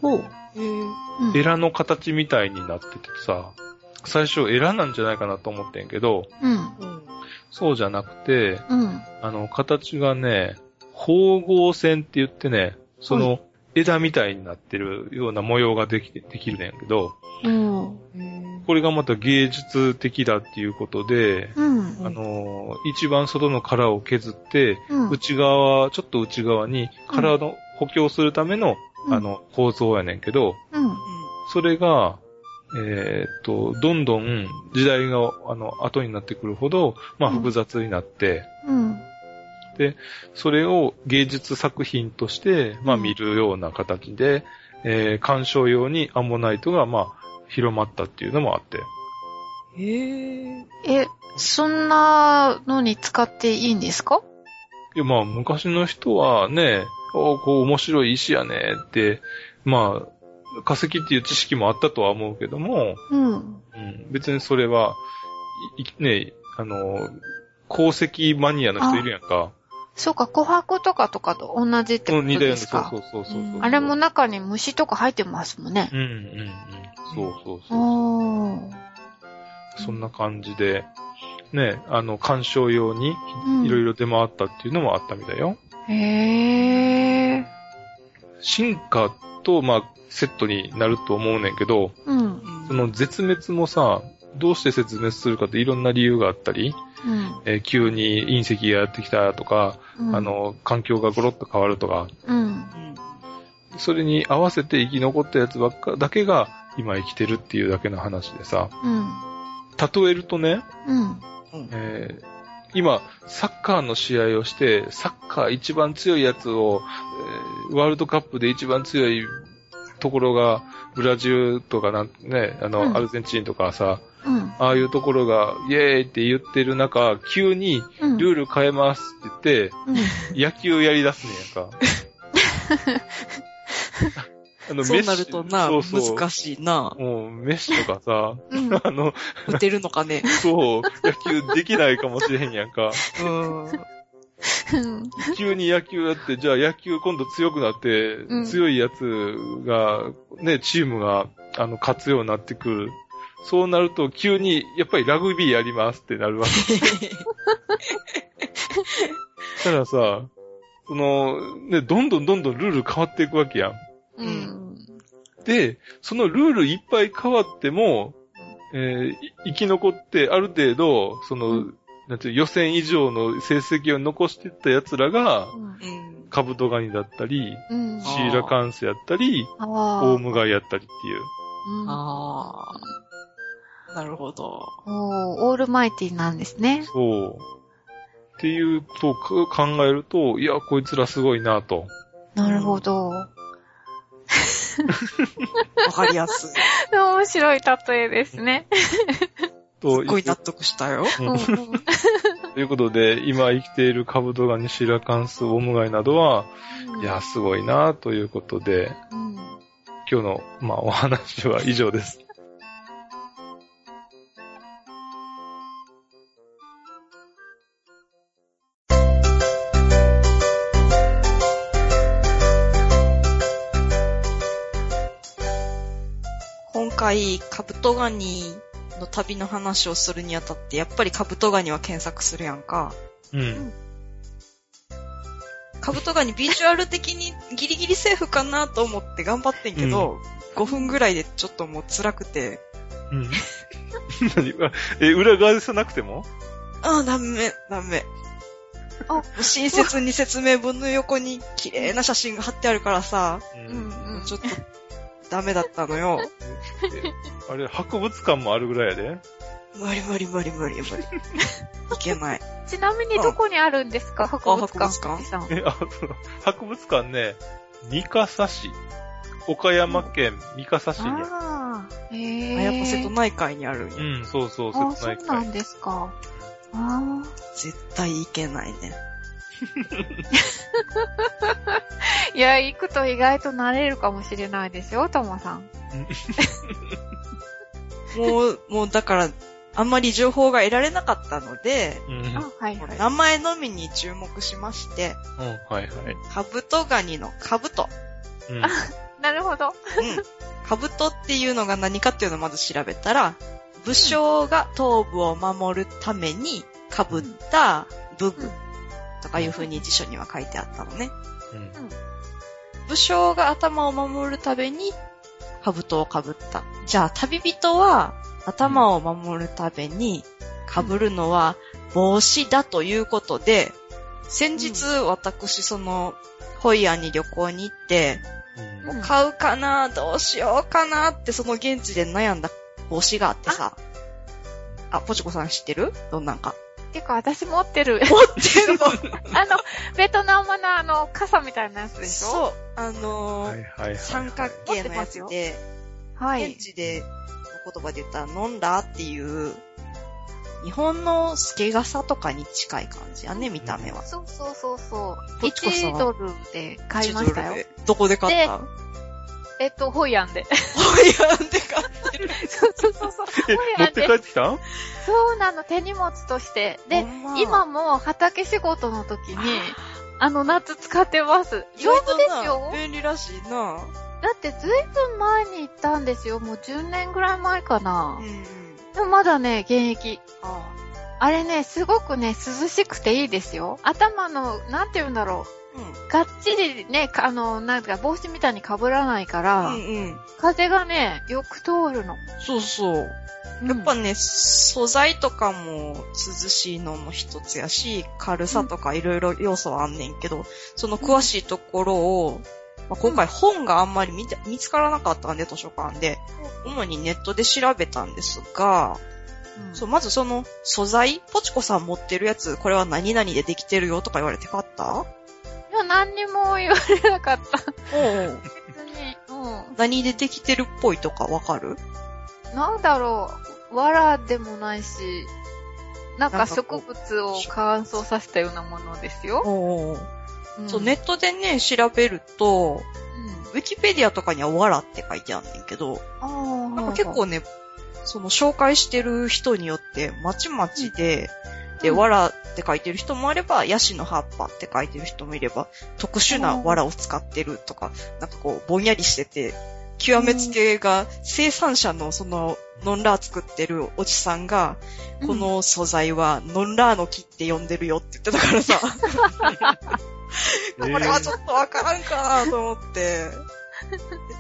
ほう。へーうんエラの形みたいになっててさ、最初エラなんじゃないかなと思ってんけど、うん。うんそうじゃなくて、うん。あの、形がね、縫合線って言ってね、その枝みたいになってるような模様ができて、できるねんけど、うん。これがまた芸術的だっていうことで、うん。あのー、一番外の殻を削って、うん。内側、ちょっと内側に殻の補強するための、うんあの、構造やねんけど、うん。それが、えーっと、どんどん時代が、あの、後になってくるほど、まあうん複雑になって、うん。それを芸術作品として、まあうん見るような形で、えー鑑賞用にアンモナイトが、まあ、広まったっていうのもあって。へーえ、そんなのに使っていいんですか？いや、まあ、昔の人はね、おこう面白い石やねって、まあ、化石っていう知識もあったとは思うけども、うん。うん、別にそれは、いいね、あの、鉱石マニアの人いるやんか。そうか、琥珀とかとかと同じってことうん似たような、ですかそうそうそうそうそう。あれも中に虫とか入ってますもんね。うんうんうん。そうそうそう。そんな感じで、ね、あの、鑑賞用にうんいろいろ出回ったっていうのもあったみたいよ。へー。進化と、まあ、セットになると思うねんけど、うん。その絶滅もさ、どうして絶滅するかっていろんな理由があったり、うん。えー急に隕石がやってきたとか、うんあ、の、環境がゴロッと変わるとか、うん。それに合わせて生き残ったやつばっか、だけが今生きてるっていうだけの話でさ、うん。例えるとね、うん。えー今、サッカーの試合をして、サッカー一番強いやつを、えーワールドカップで一番強いところが、ブラジルとかなん、ね、あの、うんアルゼンチンとかさ、うん。ああいうところが、イエーイって言ってる中、急にうん。ルール変えますって言って、うん。野球やり出すねやんか。あのそうなるとな、そうそう難しいな。もう、メッシとかさ、うん。あの、打てるのかね。そう、野球できないかもしれへんやんか。うん。うん急に野球やって、じゃあ野球今度強くなって、うん強いやつが、ね、チームが、あの、勝つようになってくる。そうなると、急に、やっぱりラグビーやりますってなるわけ。たださ、その、ね、どんどんどんどんルール変わっていくわけやん。うん。で、そのルールいっぱい変わっても、えーい生き残ってある程度、その、うんなんていう予選以上の成績を残していった奴らが、うん。カブトガニだったり、うん。シーラカンスやったり、あオウムガイやったりっていう。うんああ。なるほど。おーオールマイティなんですね。そう。っていうとか考えると、いや、こいつらすごいなと。なるほど。わかりやすい。面白い例えですね。とすっごい納得したよ。うんうんうんということで、今生きているカブトガニ、シーラカンス、オウムガイなどは、いや、すごいなということで、うん今日の、まあ、お話は以上です。今回、カブトガニの旅の話をするにあたって、やっぱりカブトガニは検索するやんか。うん。カブトガニビジュアル的にギリギリセーフかなと思って頑張ってんけど、5分ぐらいでちょっともう辛くて、うん。何？あ え、裏側でさなくても？ああ、ダメ、ダメ。あ親切に説明文の横に綺麗な写真が貼ってあるからさ、ううんうんちょっとダメだったのよ。あれ、博物館もあるぐらいやで。無理無理無理無理無理。いけない。ちなみにどこにあるんですか？博物館。あ博物館さんえ、あ、そう博物館ね、三笠市。岡山県三笠市にある。ああ、へあ、え。やっぱ瀬戸内海にあるんや。うん、そうそう、あ切ない会。そうなんですか。あ絶対いけないね。あ。いや、行くと意外と慣れるかもしれないですよ、ともさん。もう、もうだから、あんまり情報が得られなかったので、うん。あ、はいはい。名前のみに注目しまして、うん、はいはい。カブトガニのカブト。うん。なるほど。うん。カブトっていうのが何かっていうのをまず調べたら、武将が頭部を守るために被った武具とかいう風に辞書には書いてあったのね。うん武将が頭を守るために兜を被った。じゃあ旅人は頭を守るために被るのは帽子だということで、先日私そのホイアンに旅行に行って、うんうん買うかなどうしようかなってその現地で悩んだ帽子があってさ。あ、ポチコさん知ってる？どんなんか。てか、私持ってる。持ってる のあの、ベトナムのあの、傘みたいなやつでしょ？そう。あのーはいはいはい。三角形のやつで、はい現。地での言葉で言ったら、ノンラーっていう、日本の透け傘とかに近い感じやね、見た目は。そうそうそうそう。こっちこそ1ドルで買いましたよ。1ドルでどこで買った？えっと、ホイアンで。ホイアンで買ってる。そうそうそうそう。え、ホイ持ってアンで帰ってきたん？そうなの、手荷物として。で、ま今も畑仕事の時に、あの、夏使ってます。丈夫ですよ？便利らしいな。だってずいぶん前に行ったんですよ。もう10年ぐらい前かなう。ん。でもまだね、現役。ああれね、すごくね、涼しくていいですよ。頭の、なんて言うんだろうん。う。がっちりね、かあの、なんか帽子みたいに被らないから、うんうん。風がね、よく通るの。そうそう。やっぱね、素材とかも涼しいのも一つやし、軽さとかいろいろ要素はあんねんけど、その詳しいところを、まあ、今回本があんまり見て見つからなかったんで、図書館で、主にネットで調べたんですが、そう、まずその素材、ポチコさん持ってるやつ、これは何々でできてるよとか言われて買った何にも言われなかった。おう別に。うん。何でできてるっぽいとかわかる？なんだろう。藁でもないし、なんか植物を乾燥させたようなものですよ。おううんそう、ネットでね、調べると、うん。ウィキペディアとかにはわらって書いてあんねんけど、ああ、なんか結構ね、その紹介してる人によって、まちまちで、で、うんわらって書いてる人もあれば、ヤシの葉っぱって書いてる人もいれば、特殊なわらを使ってるとか、なんかこう、ぼんやりしてて、極めつけが、生産者のその、ノンラー作ってるおじさんが、この素材はノンラーの木って呼んでるよって言ってたからさ、これはちょっとわからんかなと思って。で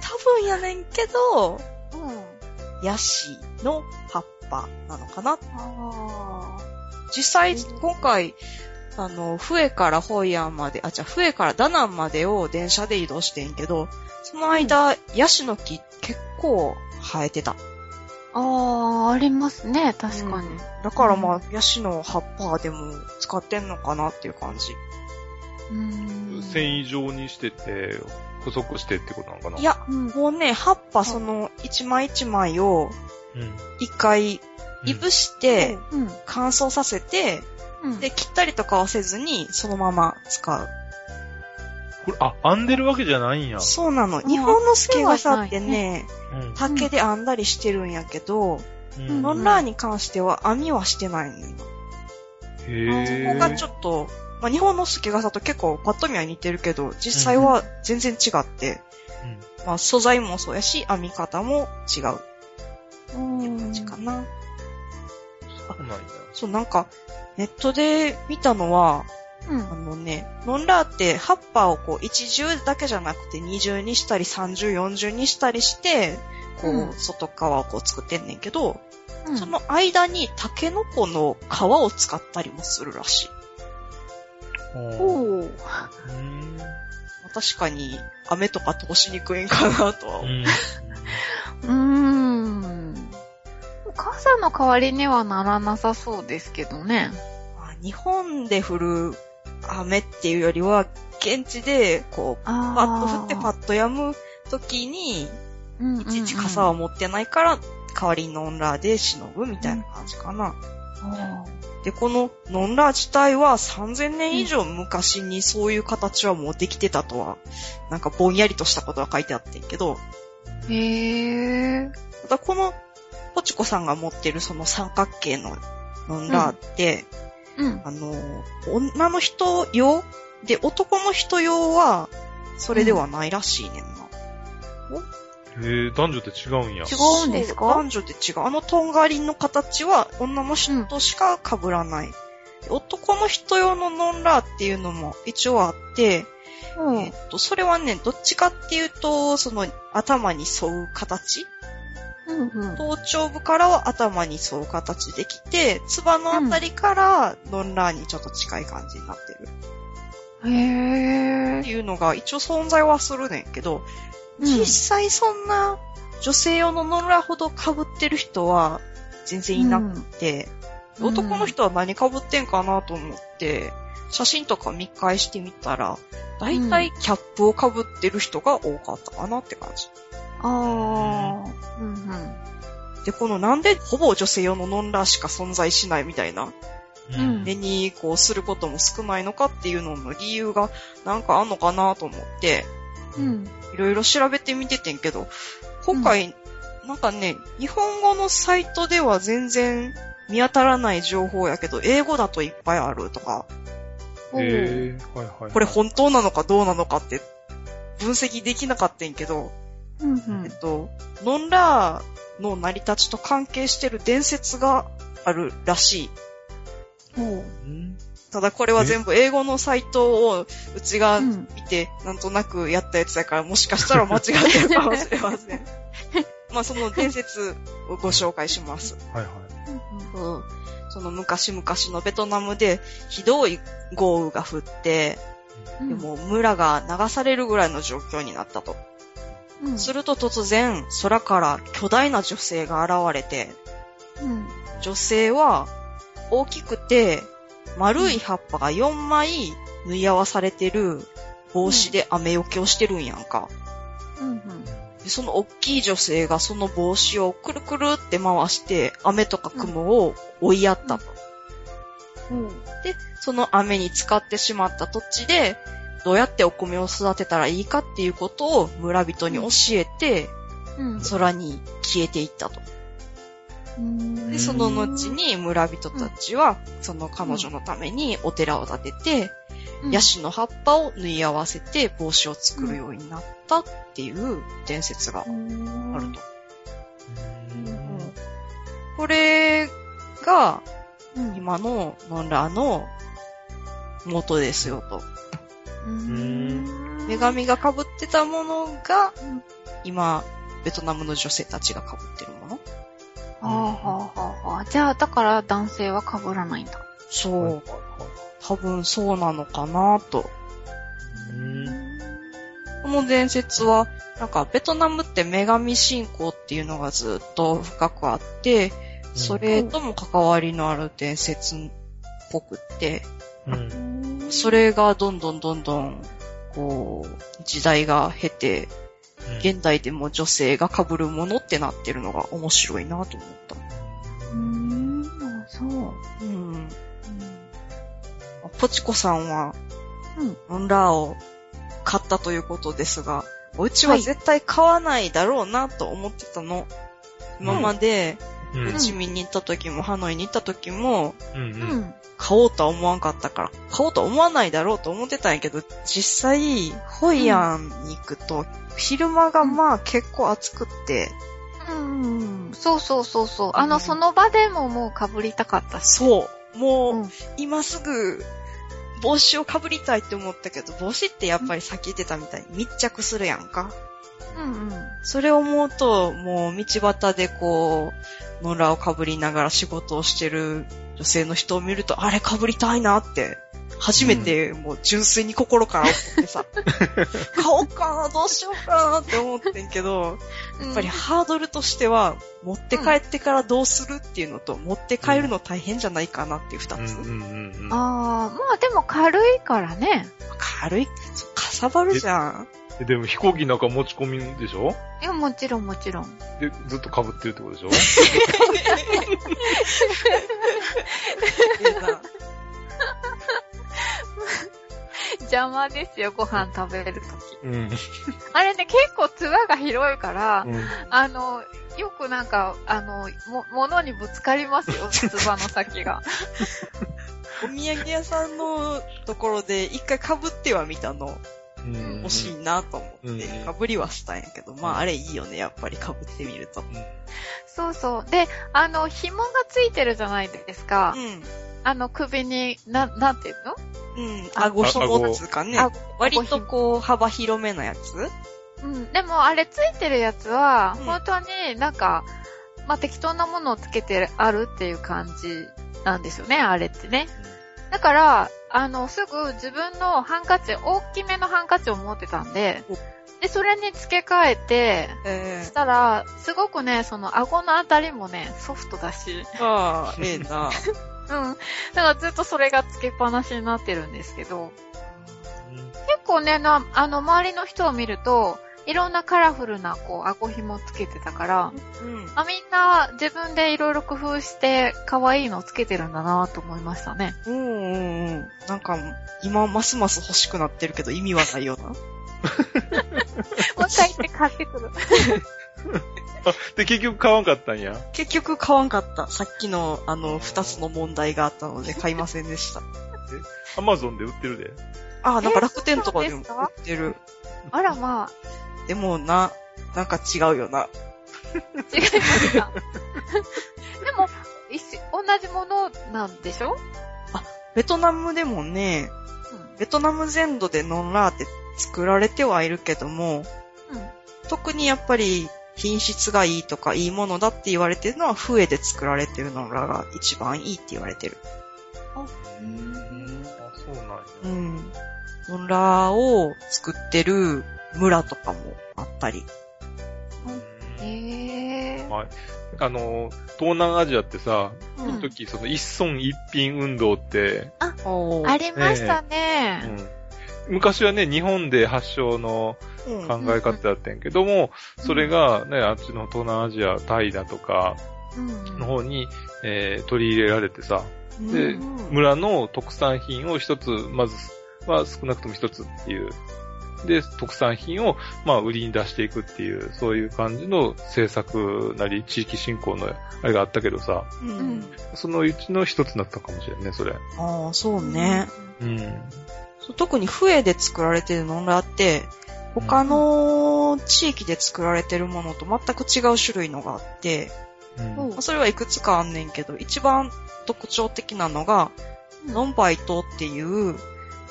多分やねんけど、うん。ヤシの葉っぱなのかな。あ実際、今回、あの、笛からホイアンまで、あ、じゃあ、笛からダナンまでを電車で移動してんけど、その間、ヤシの木結構生えてた。あ。ああ、ありますね、確かに。だからまあ、ヤシの葉っぱでも使ってんのかなっていう感じ。うん。繊維状にしてて、細くしてってことなのかな？いや、うん。もうね、葉っぱその、一枚一枚をうん。一回、いぶして、うん。乾燥させて、うん。で、切ったりとかはせずに、そのまま使う。これ、あ、編んでるわけじゃないんや。そうなの。ん日本の透け傘ってね、うん竹で編んだりしてるんやけど、うんノンラーに関しては編みはしてないのよ。へそこがちょっっと、まあ、日本の透け傘と結構パッと見は似てるけど、実際は全然違って、まあ、素材もそうやし、編み方も違ううん感じかな。そうなんや。そう、なんか、ネットで見たのは、うんあのね、ノンラーって葉っぱをこう一重だけじゃなくて二重にしたり三重四重にしたりして、こう、うん外側をこう作ってんねんけど、うんその間にタケノコの皮を使ったりもするらしい。おーおーう確かに雨とか通しにくいんかなとは思う。うん うーん。傘の代わりにはならなさそうですけどね。まあ日本で降る雨っていうよりは、現地でこう、パあッと降ってパッと止む時に、ッいちいち傘は持ってないから、代わりにノンラーでしのぐみたいな感じかな。で、このノンラー自体は3000年以上昔にそういう形はもうできてたとは、なんかぼんやりとしたことは書いてあってんけど、へー。ただこのポチコさんが持ってるその三角形のノンラーって、うん。あの、女の人用で、男の人用は、それではないらしいねんな。へえ、男女って違うんや。違うんですか？男女で違う。あのとんがりの形は女の人しか被らない。で男の人用のノンラーっていうのも一応あって、うんえっと、それはね、どっちかっていうと、その頭に沿う形うん頭頂部からは頭に沿う形できて、つばのあたりからノンラーにちょっと近い感じになってる。うん。へー。っていうのが一応存在はするねんけど、うん実際そんな女性用のノンラーほど被ってる人は全然いなくて、うん男の人は何被ってんかなと思って、写真とか見返してみたら、だいたいキャップを被ってる人が多かったかなって感じ。あー。うんうん。で、このなんでほぼ女性用のノンラーしか存在しないみたいなうん目にこうすることも少ないのかっていうのの理由がなんかあんのかなと思って、うん。いろいろ調べてみててんけど、今回、なんかね、日本語のサイトでは全然見当たらない情報やけど、英語だといっぱいあるとか、へえ、はいはい。これ本当なのかどうなのかって分析できなかったんけど、うんうんえっと、ノンラーの成り立ちと関係してる伝説があるらしい。うんただこれは全部英語のサイトをうちがうん見て、なんとなくやったやつだからもしかしたら間違ってるかもしれません。まあその伝説をご紹介します。はいはい。うんその昔々のベトナムでひどい豪雨が降って、うんでも村が流されるぐらいの状況になったと。うんすると突然空から巨大な女性が現れて、うん女性は大きくて丸い葉っぱが4枚縫い合わされてる帽子で雨よけをしてるんやんか。うんうん。でその大きい女性がその帽子をくるくるって回して雨とか雲を追いやったと。で、その雨に浸かってしまった土地で、どうやってお米を育てたらいいかっていうことを村人に教えて、うん。空に消えていったと。うんで、その後に村人たちは、その彼女のためにお寺を建てて、ヤシの葉っぱを縫い合わせて帽子を作るようになったっていう伝説があると。これが、うん今のノンラーの元ですよと。うん女神が被ってたものがうん、今、ベトナムの女性たちが被ってるもの？はあはあはあはあ。じゃあ、だから男性は被らないんだ。そう。多分そうなのかなと。この伝説は、なんかベトナムって女神信仰っていうのがずっと深くあって、それとも関わりのある伝説っぽくって、うん。それがどんどんどんどん、こう、時代が経て、現代でも女性が被るものってなってるのが面白いなと思った。うん。そう。うん。ポチコさんは、うん。ラーを買ったということですが、うちは絶対買わないだろうなと思ってたの。今まで、うん。うち見に行った時も、ハノイに行った時も、うん。う。うんん。買おうとは思わんかったから、買おうとは思わないだろうと思ってたんやけど、実際、ホイアンに行くと、昼間がまあ結構暑くって、うん。そうそうそうそう。あの、その場でももう被りたかったし。そう、もう、うん今すぐ、帽子をかぶりたいって思ったけど、帽子ってやっぱりさっき言ってたみたいに密着するやんか。うんうん。それを思うと、もう道端でこう、野良をかぶりながら仕事をしてる女性の人を見ると、あれかぶりたいなって、初めてもう純粋に心から思ってさ、買おうかな、どうしようかなって思ってんけど、やっぱりハードルとしては、持って帰ってからどうするっていうのと、持って帰るの大変じゃないかなっていう二つ。うん。うん。うん。ああ、まあでも軽いからね。軽い、かさばるじゃん。ででも飛行機なんか持ち込みでしょ？いや、もちろんもちろん。で、ずっと被ってるってことでしょ？邪魔ですよ、ご飯食べるとき。うん。あれね、結構ツバが広いから、うん。あの、よくなんか、あの、も、物にぶつかりますよ、ツバの先が。お土産屋さんのところで一回被ってはみたの。うん欲しいなと思って、うん被りはしたんやけど、まああれいいよね、やっぱり被ってみると。そうそう。で、あの、紐がついてるじゃないですか。うん。あの、首に、な、なんていうの？うん。顎紐っつうかねあ。割とこう、幅広めなやつ？うん。でも、あれついてるやつは、うん本当になんか、まあ、適当なものをつけてあるっていう感じなんですよね、あれってね。だから、あの、すぐ自分のハンカチ、大きめのハンカチを持ってたんでお、で、それに付け替えて、えしたら、すごくね、その顎のあたりもね、ソフトだし、えああ、ええな。うん。だからずっとそれが付けっぱなしになってるんですけど、結構ね、な、あの、周りの人を見ると、いろんなカラフルな、こう、顎紐つけてたから、うん。あ、みんな自分でいろいろ工夫して、可愛いのつけてるんだなと思いましたね。うんうんうん。なんか、今ますます欲しくなってるけど意味はないよな。もう一回行って買ってくる。あ、で、結局買わんかったんや。結局買わんかった。さっきの、あの、二つの問題があったので 買いませんでした。アマゾンで売ってるで。あ、なんか楽天とかでも売ってる。あら、までもな、なんか違うよな。あ、違いますか？でも、一緒同じものなんでしょ？ベトナムでもね、うん。ベトナム全土でノンラーって作られてはいるけども、うん。特にやっぱり品質がいいとかいいものだって言われてるのは笛で作られてるノンラーが一番いいって言われてる。あ、そうなんや。うん。ノンラーを作ってる村とかもあったり。へえ。ままあ、あの、東南アジアってさ、うん一時その一村一品運動って、おありましたね。うん、昔はね、日本で発祥のうん考え方だったんやけども、それがね、あっちの東南アジア、タイだとかうんの方に、えー取り入れられてさ、でうん村の特産品を一つ、まずは少なくとも一つっていう。で、特産品を、まあ、売りに出していくっていう、そういう感じの政策なり、地域振興のあれがあったけどさ、ううんん。そのうちの一つだったかもしれんね、それ。ああ、そうね。うん。そう特に笛で作られてるノンラって、他の地域で作られてるものと全く違う種類のがあって、うんそれはいくつかあんねんけど、一番特徴的なのが、ノンバイトっていう、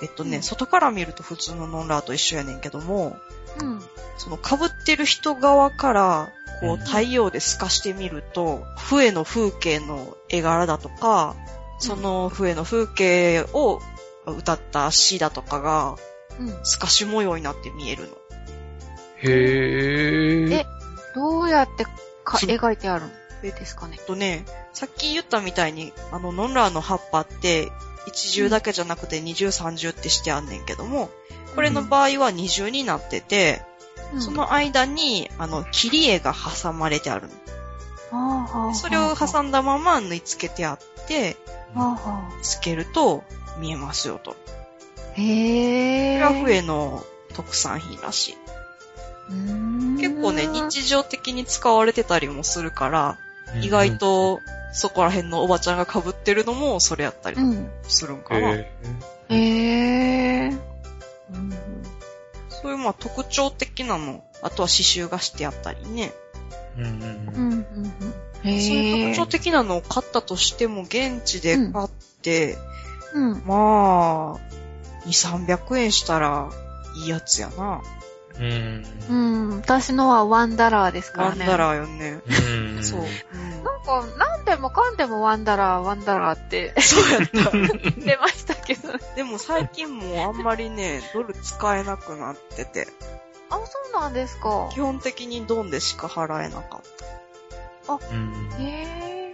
えっとね、うん外から見ると普通のノンラーと一緒やねんけども、うん。その被ってる人側から、こう太陽で透かしてみると、笛の風景の絵柄だとか、その笛の風景を歌った詩だとかが、うん。透かし模様になって見えるの。へー。えどうやってかつ描いてあるんですかね？えっ。とね、さっき言ったみたいに、あの、ノンラーの葉っぱって、一重だけじゃなくて二重三重ってしてあんねんけども、これの場合は二重になってて、うんそ、の間に、あの、切り絵が挟まれてあるの。それを挟んだまま縫い付けてあって、つけると見えますよと。へえ。れが笛の特産品らしい。うーん結構ね、日常的に使われてたりもするから、意外とそこら辺のおばちゃんが被ってるのもそれやったりうん。するんかな。へへえ。そういうまあ特徴的なの。あとは刺繍がしてあったりね。ーうんうんうん。うん。そう。いう特徴的なのを買ったとしても、現地で買って、うん。まあ、2、300円したらいいやつやな。うんうん。私のは one dollar ですからね。 one dollar よね。うんそう。なんか、なんでもかんでも one dollar、one dol lar ってそうやった。出ましたけど。でも最近もうあんまりね、ドル使えなくなってて、あ、そうなんですか。基本的にドンでしか払えなかっうんへえ。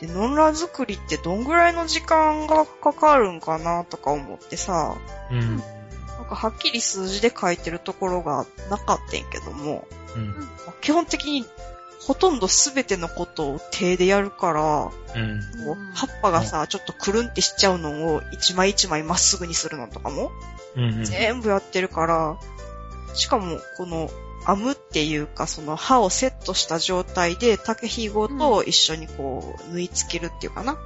た。で、ノンラ作りってどんぐらいの時間がかかるんかなとか思ってさ、うんなんかはっきり数字で書いてるところがなかったんやけども、うん。まあ基本的にほとんどすべてのことを手でやるから、うん。こう葉っぱがさ、ちょっとくるんってしちゃうのを一枚一枚まっすぐにするのとかも、うん全部やってるから、しかもこの編むっていうかその刃をセットした状態で竹ひごと一緒にこう縫い付けるっていうかな。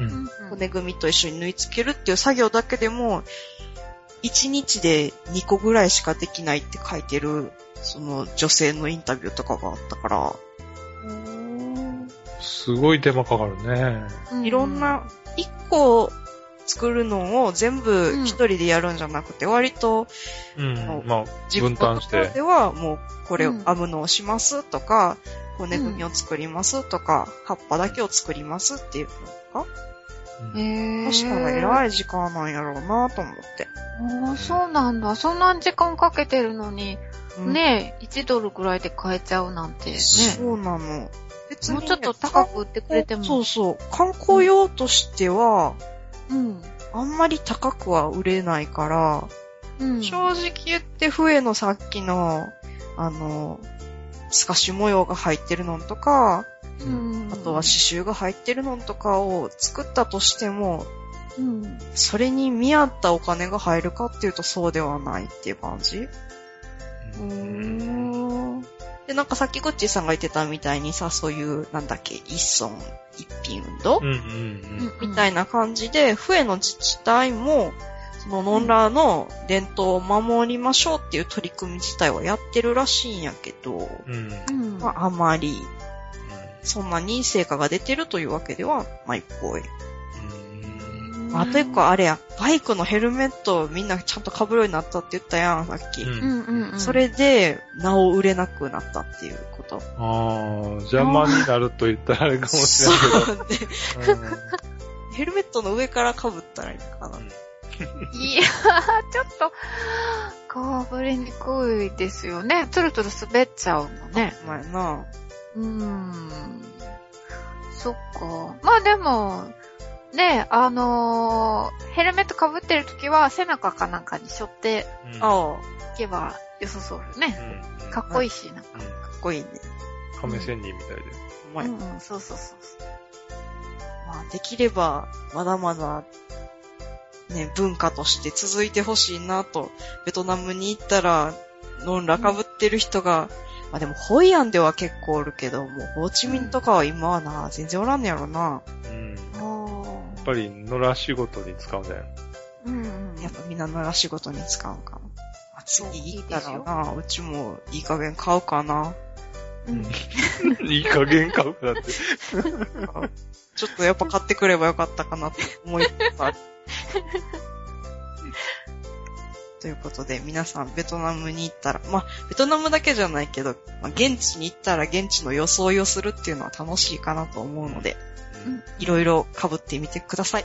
うん。骨組みと一緒に縫い付けるっていう作業だけでも、1日で2個ぐらいしかできないって書いてる、その女性のインタビューとかがあったから、すごい手間かかるね。ういろんな、1個作るのを全部一人でやるんじゃなくて、割とうん。まあ、自分のところではもうこれを編むのをしますとか、骨組みを作りますとか、葉っぱだけを作りますっていうのか。へえ。そしたら偉い時間なんやろうなと思って。ああ、そうなんだ。そんな時間かけてるのに、うんねえ、1ドルくらいで買えちゃうなんてね。そうなの。別もうちょっと高く売ってくれても。そうそう。観光用としては、うん。あんまり高くは売れないから、うん。正直言って笛のさっきの、あの、透かし模様が入ってるのとか、うん。あとは刺繍が入ってるのとかを作ったとしても、うん。それに見合ったお金が入るかっていうとそうではないっていう感じうーん。で、なんかさっきグッチーさんが言ってたみたいにさ、そういう、なんだっけ、一村一品運動、うんうんみたいな感じで、笛の自治体も、そのノンラーの伝統を守りましょうっていう取り組み自体はやってるらしいんやけど、うん。うん。うん。まああまり、そんなに成果が出てるというわけではないっぽい。あと一個あれや、バイクのヘルメットをみんなちゃんと被るようになったって言ったやん、さっき。うんうんうんうん。それで、なお売れなくなったっていうこと。ああ、邪魔になると言ったらあれかもしれないけど。そうで、ヘルメットの上から被ったらいいのかな。いやー、ちょっと、かぶりにくいですよね。つるつる滑っちゃうのね。まあな。うーん。そっか。まあでも、ね、あのーヘルメット被ってるときは背中かなんかに背負ってうんああ、いけば良さそうよね。うんかっこいいし、なんか。うんかっこいいね。亀仙人みたいで。まあうんうん、そうそうそうそう。まあ、できれば、まだまだ、ね、文化として続いてほしいなと、ベトナムに行ったら、ノンラかぶってる人が、まあでも、ホイアンでは結構おるけど、もう、ホーチミンとかは今はな、全然おらんねやろな。うん。やおっぱり野良仕事に使うんだよ。ーうんうん。やっぱみんな野良仕事に使うんかな。まあ、次行ったらいいな、うちもいい加減買うかな。うん いい加減買うからって。ちょっとやっぱ買ってくればよかったかなって思います。ということで、皆さんベトナムに行ったら、まあ、ベトナムだけじゃないけど、まあ、現地に行ったら現地の装いをするっていうのは楽しいかなと思うので、うんいろいろ被ってみてください。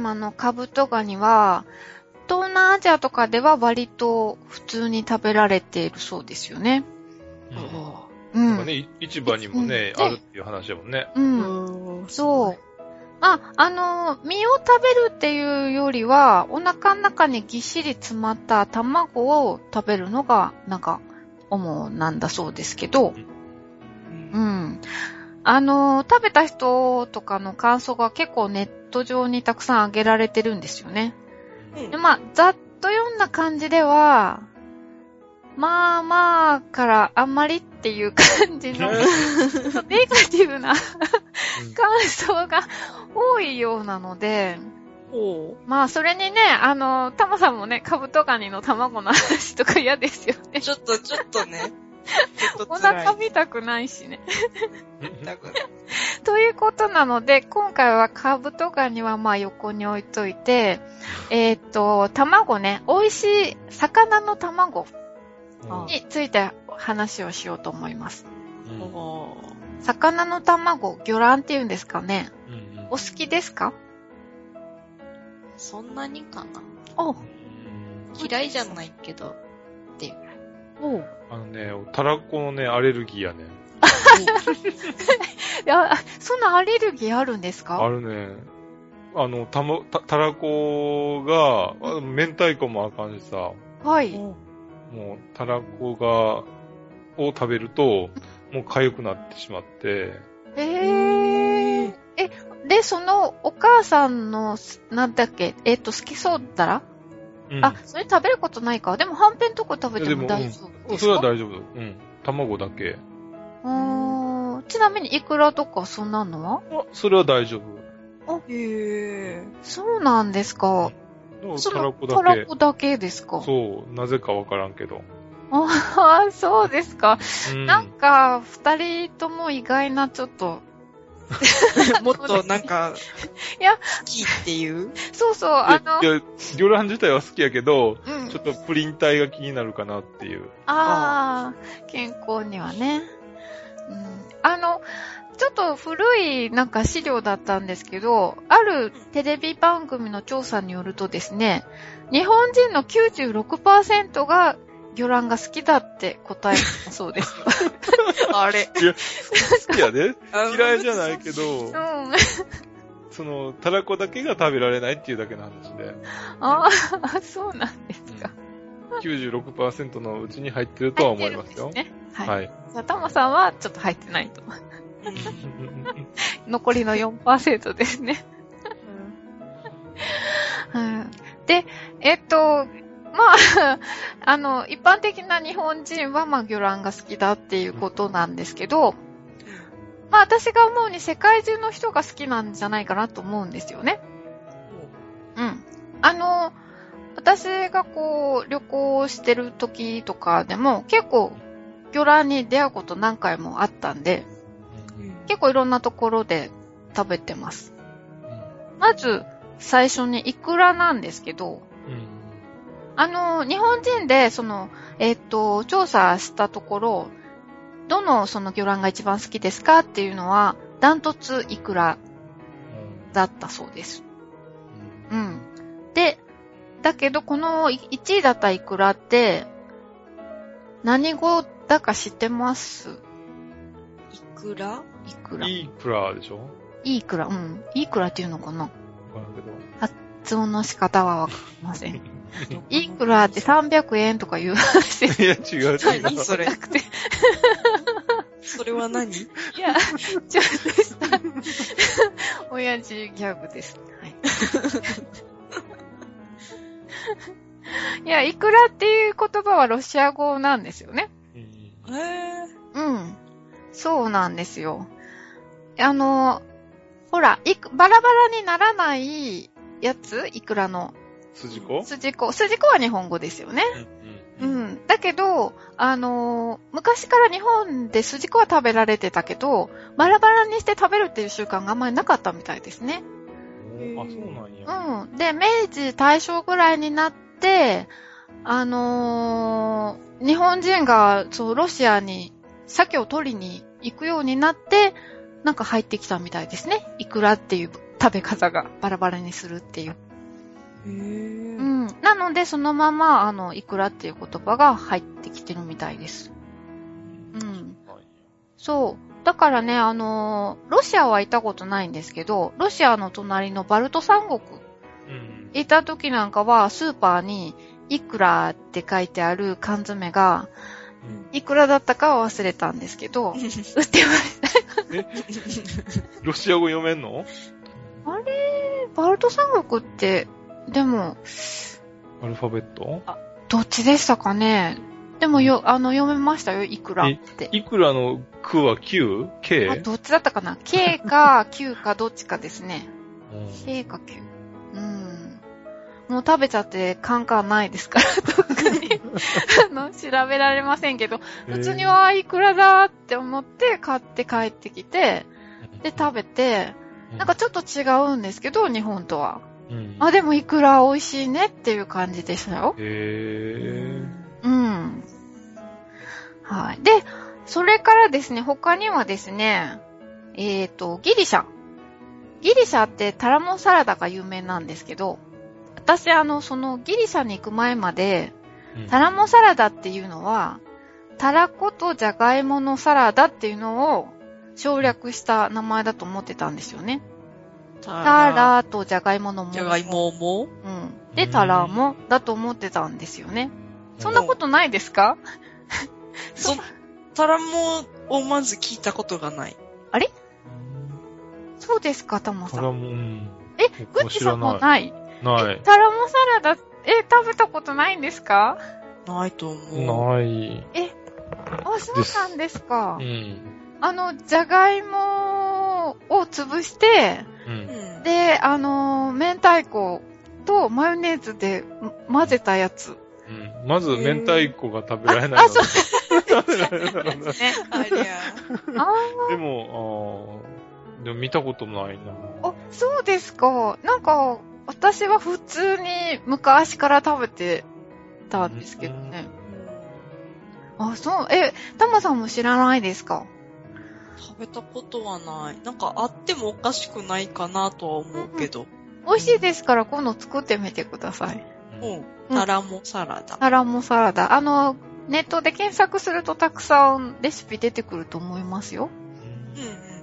のテーマのカブトガニは、東南アジアとかでは割と普通に食べられているそうですよね。うんうん。ね、い市場にもね、うんあるっていう話だもんね。うん。そう。あ、あの、身を食べるっていうよりは、お腹の中にぎっしり詰まった卵を食べるのが、なんか、主なんだそうですけど、うんうん。あの、食べた人とかの感想が結構ネット上にたくさん上げられてるんですよね。うんでまあ、ざっと読んだ感じでは、まあまあからあんまりっていう感じの、ネガティブな感想が多いようなので、まあそれにね、あの、タマさんもね、カブトガニの卵の話とか嫌ですよね。ちょっと、ちょっとね。お腹見たくないしね。ということなので、今回はカブトガニはまあ横に置いといて、えーっと、卵ね、美味しい魚の卵うんについて話をしようと思います。うん魚の卵、魚卵っていうんですかね。うんお好きですか？そんなにかな。お嫌いじゃないけど。っていう。おあのね、たらこのね、アレルギーやね。いや、あそんなアレルギーあるんですあかるね。あの、たま、た、たらこが、あ明太子もあかんしさ、はい。もう、たらこが、を食べると、もう痒くなってしまって、えー。え、で、そのお母さんの、なんだっけ、えっと、好きそうだら、うん。あ、それ食べることないか。でも、はんぺんとこ食べてでもも大丈夫うんですか？それは大丈夫。うん。卵だけ。うーんちなみに、イクラとかそんなのは？あそれは大丈夫。へそうなんですか。たらこただけ。らこだけですか？そう、なぜかわからんけど。ああ、そうですか。うん。なんか、二人とも意外なちょっと、ー もっとなんか、いや好きっていう？そうそう、あのい、や、いや魚卵自体は好きやけど、うんちょっとプリン体が気になるかなっていう。ああ、健康にはね。うん、あの、ちょっと古いなんか資料だったんですけど、あるテレビ番組の調査によるとですね、日本人の96%が魚卵が好きだって答えたそうです。あれ。好きやで。嫌いじゃないけどう、ん。その、たらこだけが食べられないっていうだけの話で、ああ、そうなんですか。96%のうちに入ってるとは思いますよ。ね。はい。はい。じゃあ、タマさんはちょっと入ってないと。残りの4%ですね。うんで、えっと、まあ、あの、一般的な日本人は、まあ、魚卵が好きだっていうことなんですけど、まあ、私が思うに世界中の人が好きなんじゃないかなと思うんですよね。うん。あの、私がこう、旅行してる時とかでも、結構、魚卵に出会うこと何回もあったんで、結構いろんなところで食べてます。ままず、最初にイクラなんですけど、うん。あの、日本人で、その、えっと、調査したところ、どのその魚卵が一番好きですかっていうのは、ダントツイクラだったそうです。うん。で、だけどこの1位だったイクラって、何語だか知ってます？いくらイクラ。いいクラでしょ？いいくら、うん。いいくらっていうのかな？わからんけど。発音の仕方はわかりません。い いくらって300円とか言う話です。いや、違う違う。何それなくて。それ？は何？いや、ちょっとした、親父ギャグです。はい。いや、イクラっていう言葉はロシア語なんですよね。うんへうん。そうなんですよ。あの、ほら、いく、バラバラにならないやつ？イクラの。筋子筋子。筋子は日本語ですよね。ううんん。だけど、あのー昔から日本で筋子は食べられてたけど、バラバラにして食べるっていう習慣があんまりなかったみたいですね。うん。あ、そうなんや。うん。で、明治、大正ぐらいになって、あのー日本人が、そう、ロシアに鮭を取りに行くようになって、なんか入ってきたみたいですね。イクラっていう食べ方がバラバラにするっていう。へうーん。なので、そのまま、あの、イクラっていう言葉が入ってきてるみたいです。うん。そう。だからね、あのーロシアは行ったことないんですけど、ロシアの隣のバルト三国うん。行った時なんかは、スーパーに、いくらって書いてある缶詰が、いくらだったかは忘れたんですけど、売ってました。ロシア語読めんの？あれ？バルト三国って、でも、アルファベット？どっちでしたかね？でもよ、あの、読めましたよ、いくらって。いくらの区は 9?K? あ、どっちだったかな ?K か Q かどっちかですね。うん K か Q。うん。もう食べちゃって感感ないですから、特に。あの、調べられませんけど、普通には、いくらだって思って買って帰ってきて、で、食べて、なんかちょっと違うんですけど、日本とは。うんあ、でもいくら美味しいねっていう感じでしたよ。へうん。はい。で、それからですね、他にはですね、えっ、と、ギリシャ。ギリシャってタラモサラダが有名なんですけど、私あの、そのギリシャに行く前まで、ータラモサラダっていうのは、タラコとジャガイモのサラダっていうのを省略した名前だと思ってたんですよね。タタラとジャガイモのも。じゃがいもも？うん。で、タラもだと思ってたんですよね。そんなことないですか？そ、タラモをまず聞いたことがない。そうですか、タモさん。タラも、うん。え、グッチさんも知ない？ない。タラモサラダ、え、食べたことないんですか？ないと思う。ない。あ、そうなんですかう。ん。あの、じゃがいもを潰して、で、あの、明太子とマヨネーズで混ぜたやつ。うんまず、明太子が食べられないあ、そう食べられないのねね。ありゃ。あでも、あーでも見たことないな。ーあ、そうですか。なんか、私は普通に昔から食べてたんですけどね。あ、そう。え、タマさんも知らないですか？食べたことはない。なんかあってもおかしくないかなとは思うけど。美味しいですから今度作ってみてください。うん。タラモサラダ。タラモサラダ。あの、ネットで検索するとたくさんレシピ出てくると思いますよ。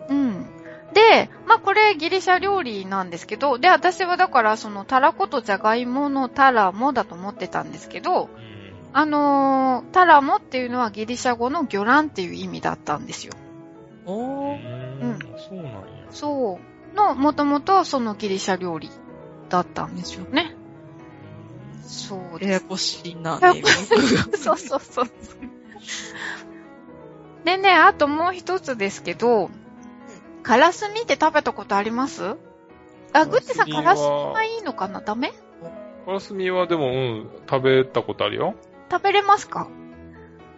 うんうん。うん。で、まあ、これギリシャ料理なんですけど、で、私はだからそのタラコとジャガイモのタラモだと思ってたんですけど、あのータラモっていうのはギリシャ語の魚卵っていう意味だったんですよ。うん。おー。うん。そうなんや。そう。の、もともとそのギリシャ料理だったんですよね。そうです。ややこしいな、やね。そうそうそう。でね、あともう一つですけど、カラスミって食べたことあります？あ、グッチさんカラスミはいいのかな？ダメ？カラスミはでも、うん、食べたことあるよ。食べれますか？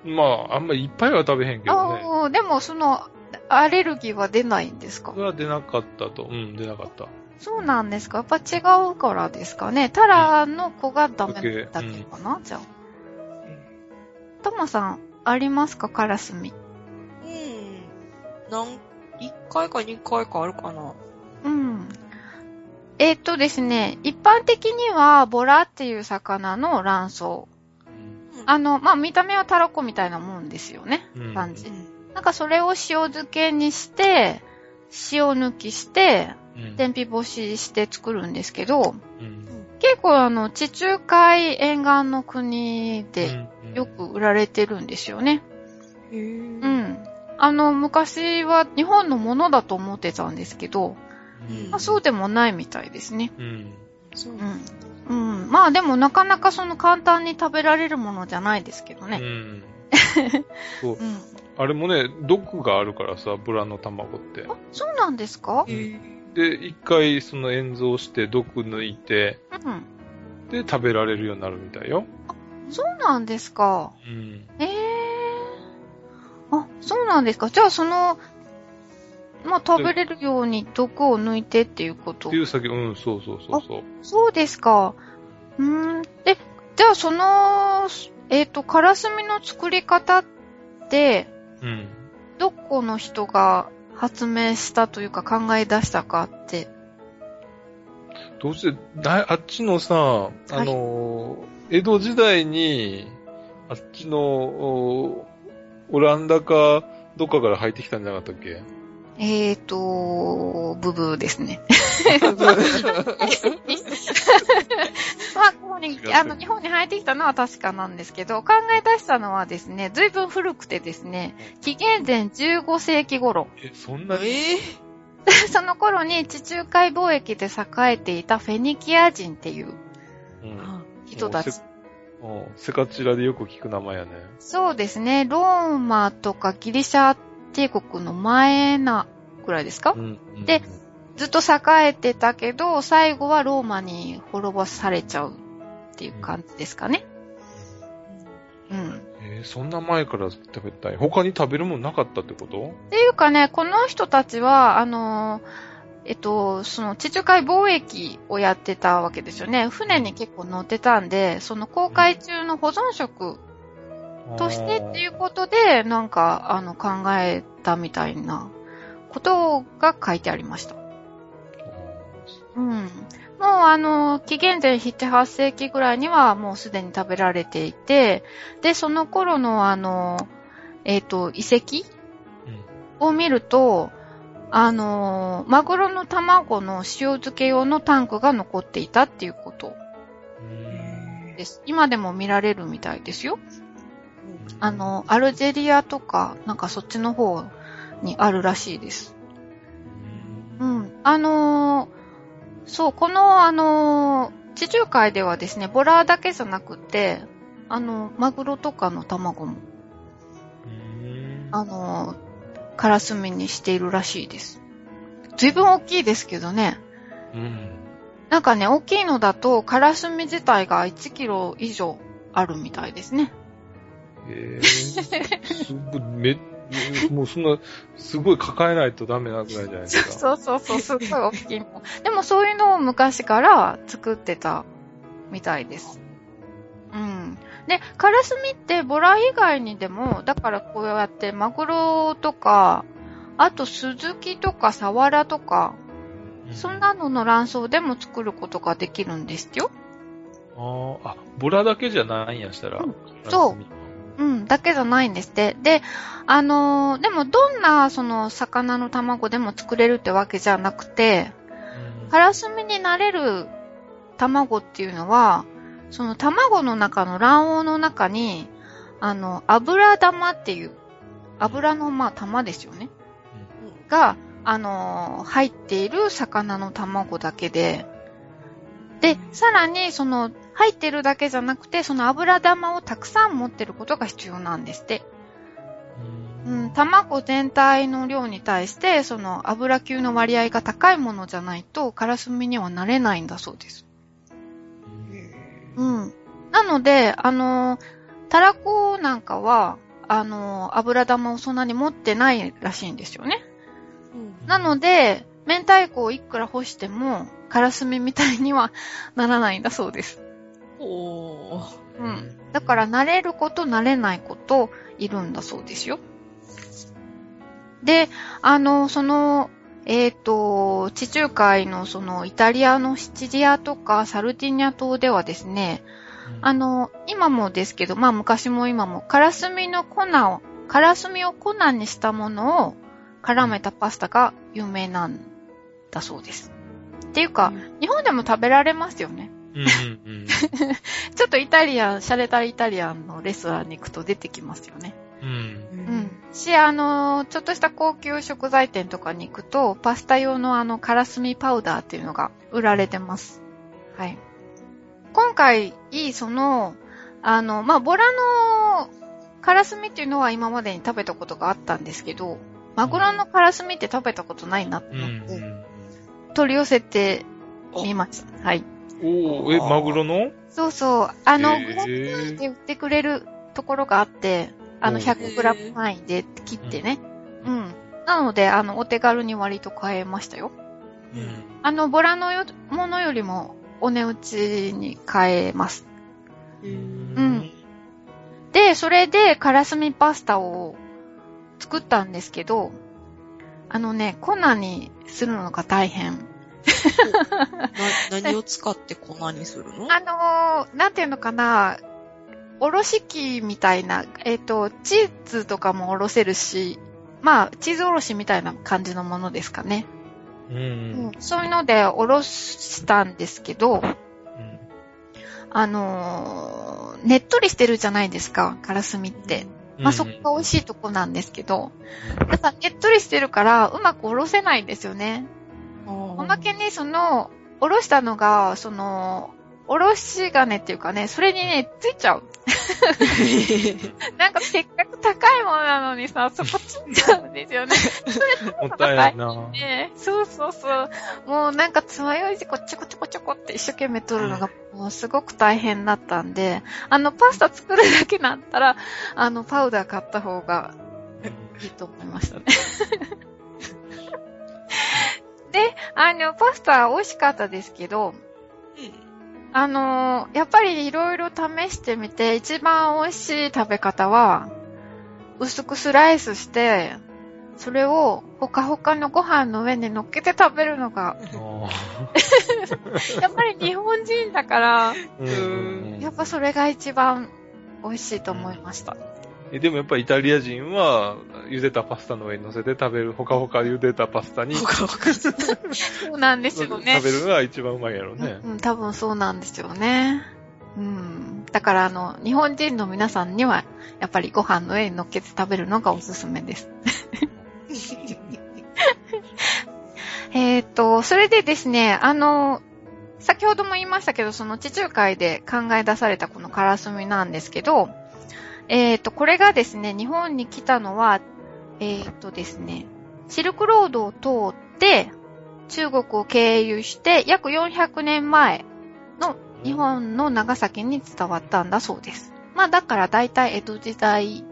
まあ、あんまりいっぱいは食べへんけどね。ああ、でもその、アレルギーは出ないんですか？それは出なかったと。うん、出なかった。そうなんですか？やっぱ違うからですかね？タラの子がダメだけかな、じゃあ。トマさん、ありますか？カラスミ。うん。なん、1回か2回かあるかな。うん。えーっとですね、一般的にはボラっていう魚の卵巣。あの、まあ、見た目はタラコみたいなもんですよね？うん感じ。なんかそれを塩漬けにして、塩抜きして、うん天日干しして作るんですけど、うん結構あの、地中海沿岸の国でうんよく売られてるんですよね。へぇうん。あの、昔は日本のものだと思ってたんですけど、うんまあ、そうでもないみたいですね。うんそううん。うん。まあでもなかなかその簡単に食べられるものじゃないですけどね。うん そううん。あれもね、毒があるからさ、ブラの卵って。あ、そうなんですか？で、一回その塩蔵して毒抜いて、うん。で、食べられるようになるみたいよ。そうなんですか？うん。ええあ、そうなんですか？じゃあその、まあ食べれるように毒を抜いてっていうこと？って。いう先、うん、そうそうそうそう。そうですか。うーん。で、じゃあその、えっ、と、カラスミの作り方って、うん。どこの人が発明したというか考え出したかって。どうして、だあっちのさ、あのー、江戸時代に、あっちの、おオランダか、どっかから入ってきたんじゃなかったっけえっ、と、ブブーですね。まあ、ここにあの、日本に入ってきたのは確かなんですけど、考え出したのはですね、随分古くてですね、紀元前15世紀頃。え、そんな？にえ その頃に地中海貿易で栄えていたフェニキア人っていううん。人たち。うんセカチラでよく聞く名前やね。そうですね、ローマとかギリシャ帝国の前なくらいですか、うん。でずっと栄えてたけど、最後はローマに滅ぼされちゃうっていう感じですかね。うん。えーそんな前から食べたい？他に食べるもんなかったってこと？っていうかね、この人たちは、あのーえっと、その地中海貿易をやってたわけですよね。船に結構乗ってたんで、その航海中の保存食としてっていうことで、なんか、あの、考えたみたいなことが書いてありました。うん。もうあの、紀元前7、8世紀ぐらいにはもうすでに食べられていて、で、その頃のあの、えっ、と、遺跡を見ると、あの、マグロの卵の塩漬け用のタンクが残っていたっていうことうんです。今でも見られるみたいですよ。あの、アルジェリアとか、なんかそっちの方にあるらしいです。うん。あのーそう、この、あのー地中海ではですね、ボラだけじゃなくて、あの、マグロとかの卵も、うんあのーカラスミにしているらしいです。随分大きいですけどね。うん。なんかね、大きいのだと、カラスミ自体が1キロ以上あるみたいですね。えー、すごい、め、もうそんな、すごい抱えないとダメなぐらいじゃないですか。そうそうそう、すっごい大きいの。でもそういうのを昔から作ってたみたいです。うん。で、カラスミってボラ以外にでも、だからこうやってマグロとか、あとスズキとかサワラとか、そんなのの卵巣でも作ることができるんですよ。あーあ、ボラだけじゃないんやしたら。うんそううん、だけじゃないんですって。で、あのーでもどんなその魚の卵でも作れるってわけじゃなくて、うん。カラスミになれる卵っていうのは、その卵の中の卵黄の中に、あの、油玉っていう、油のまあ玉ですよね。が、あのー入っている魚の卵だけで、で、さらに、その、入ってるだけじゃなくて、その油玉をたくさん持ってることが必要なんですって。うん、卵全体の量に対して、その油級の割合が高いものじゃないと、カラスミにはなれないんだそうです。うん。なので、あのー、タラコなんかは、あのー、油玉をそんなに持ってないらしいんですよね。なので、明太子をいくら干しても、カラスミみたいにはならないんだそうです。おー。うん。だから慣れること慣れないこといるんだそうですよ。で、あの、その、えっ、と、地中海のそのイタリアのシチリアとかサルティニア島ではですね、あの、今もですけど、まあ昔も今も、カラスミの粉を、カラスミを粉にしたものを絡めたパスタが有名なんだそうです。っていうか、日本でも食べられますよね。うんうんうん。ちょっとイタリアン、シャレたイタリアンのレストランに行くと出てきますよね。うん。ううん。し、あの、ちょっとした高級食材店とかに行くと、パスタ用のあの、カラスミパウダーっていうのが売られてます。はい。今回、いい、その、あの、まあ、ボラのカラスミっていうのは今までに食べたことがあったんですけど、マグロのカラスミって食べたことないなとうん思って、うん。取り寄せてみました。はい。おー、え、マグロの？そうそう。あの、グラム単位で売ってくれるところがあって、あの、お100グラム単位で切ってね。うん。なので、あの、お手軽に割と買えましたよ。うん。あの、ボラのよものよりもお値打ちに買えます。うん。で、それでカラスミパスタを作ったんですけど、あのね、粉にするのが大変。な、何を使って粉にするの？あのー、なんていうのかな、おろし器みたいな、えっ、と、チーズとかもおろせるし、まあ、チーズおろしみたいな感じのものですかね。うん。ううんん、そういうのでおろしたんですけど、あのー、ねっとりしてるじゃないですか、カラスミって。まあ、そこが美味しいとこなんですけど、やっぱねっとりしてるから、うまくおろせないんですよね。おまけにその、おろしたのが、その、おろし金っていうかね、それにね、ついちゃう。なんかせっかく高いものなのにさ、そこついちゃうんですよね。もったいないな。ねそうそうそう。もうなんかつまようじこちょこちょこちょこって一生懸命取るのが、もうすごく大変だったんで、あの、パスタ作るだけだったら、あの、パウダー買った方がいいと思いましたね。で、あの、パスタ美味しかったですけど、あのーやっぱりいろいろ試してみて、一番美味しい食べ方は、薄くスライスして、それをほかほかのご飯の上に乗っけて食べるのが、やっぱり日本人だから、うんやっぱそれが一番美味しいと思いました。えでもやっぱりイタリア人は、茹でたパスタの上に乗せて食べる、ほかほか茹でたパスタに、そうなんですよね食。べるのが一番うまいやろね。うん、多分そうなんですよね。うん。だからあの、日本人の皆さんには、やっぱりご飯の上に乗っけて食べるのがおすすめです。えっと、それでですね、あの、先ほども言いましたけど、その地中海で考え出されたこのカラスミなんですけど、えっと、これがですね、日本に来たのは、えっとですね、シルクロードを通って、中国を経由して、約400年前の日本の長崎に伝わったんだそうです。まあだから大体江戸時代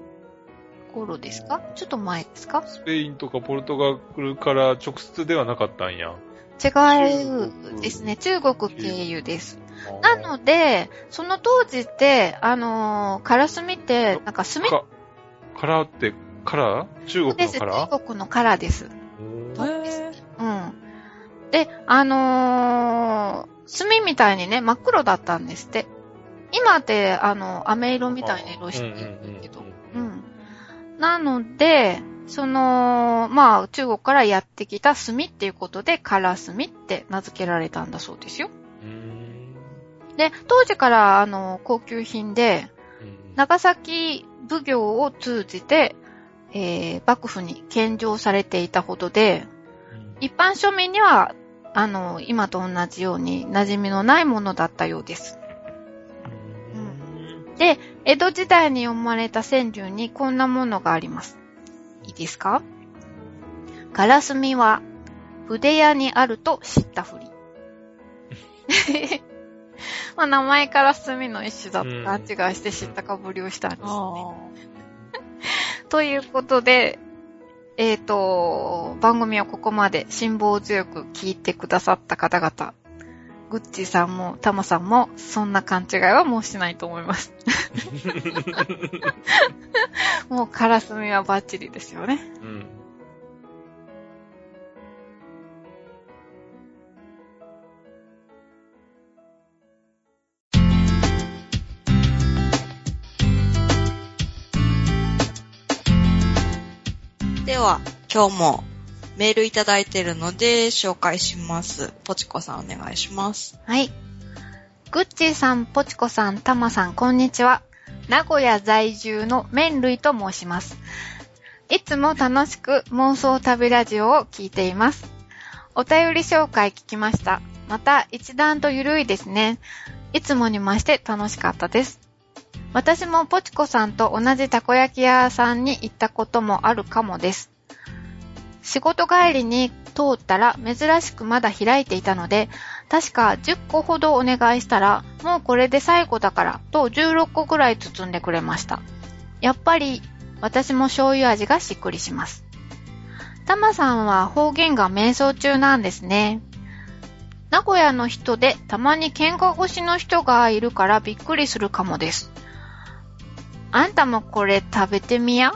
頃ですか？ちょっと前ですか？スペインとかポルトガルから直接ではなかったんや。違うですね。中国経由です。なので、その当時って、あのーカラスミって、なんか炭か、カラーって、カラー？中国。のカラー？中国のカラーです。うん。で、あのー炭みたいにね、真っ黒だったんですって。今って、あの、飴色みたいな色してるんだけど。うん。なので、その、まあ、中国からやってきた炭っていうことで、カラスミって名付けられたんだそうですよ。うんで、当時から、あの、高級品で、うん長崎奉行を通じて、えー、幕府に献上されていたほどで、一般庶民には、あの、今と同じように馴染みのないものだったようです。で、江戸時代に読まれた川柳にこんなものがあります。いいですか？ガラスミは筆屋にあると知ったふり。まあ名前から墨の一種だと勘違いして知ったかぶりをしたんです。あ ということで、えっ、と、番組をここまで辛抱強く聞いてくださった方々、グッチーさんもタマさんもそんな勘違いはもうしないと思います。もうカラスミはバッチリですよね。うん。では、今日もメールいただいているので紹介します。ポチコさんお願いします。はい。グッチーさん、ポチコさん、タマさん、こんにちは。名古屋在住の麺類と申します。いつも楽しく妄想旅ラジオを聞いています。お便り紹介聞きました。また一段とゆるいですね。いつもに増して楽しかったです。私もポチコさんと同じたこ焼き屋さんに行ったこともあるかもです。仕事帰りに通ったら珍しくまだ開いていたので、確か10個ほどお願いしたら、もうこれで最後だから、と16個くらい包んでくれました。やっぱり、私も醤油味がしっくりします。タマさんは方言が瞑想中なんですね。名古屋の人でたまに喧嘩腰の人がいるからびっくりするかもです。あんたもこれ食べてみや？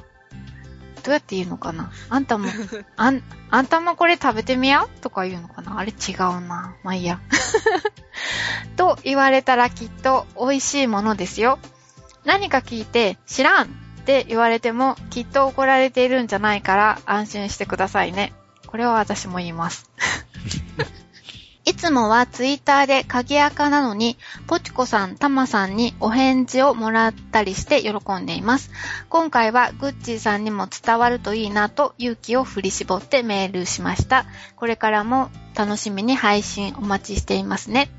どうやって言うのかな？あんたも、あん、あんたもこれ食べてみや？とか言うのかな？あれ違うな。まあいいや。と言われたらきっと美味しいものですよ。何か聞いて知らんって言われてもきっと怒られているんじゃないから安心してくださいね。これは私も言います。いつもはツイッターで鍵垢なのに、ポチコさん、タマさんにお返事をもらったりして喜んでいます。今回はグッチーさんにも伝わるといいなと勇気を振り絞ってメールしました。これからも楽しみに配信お待ちしていますね。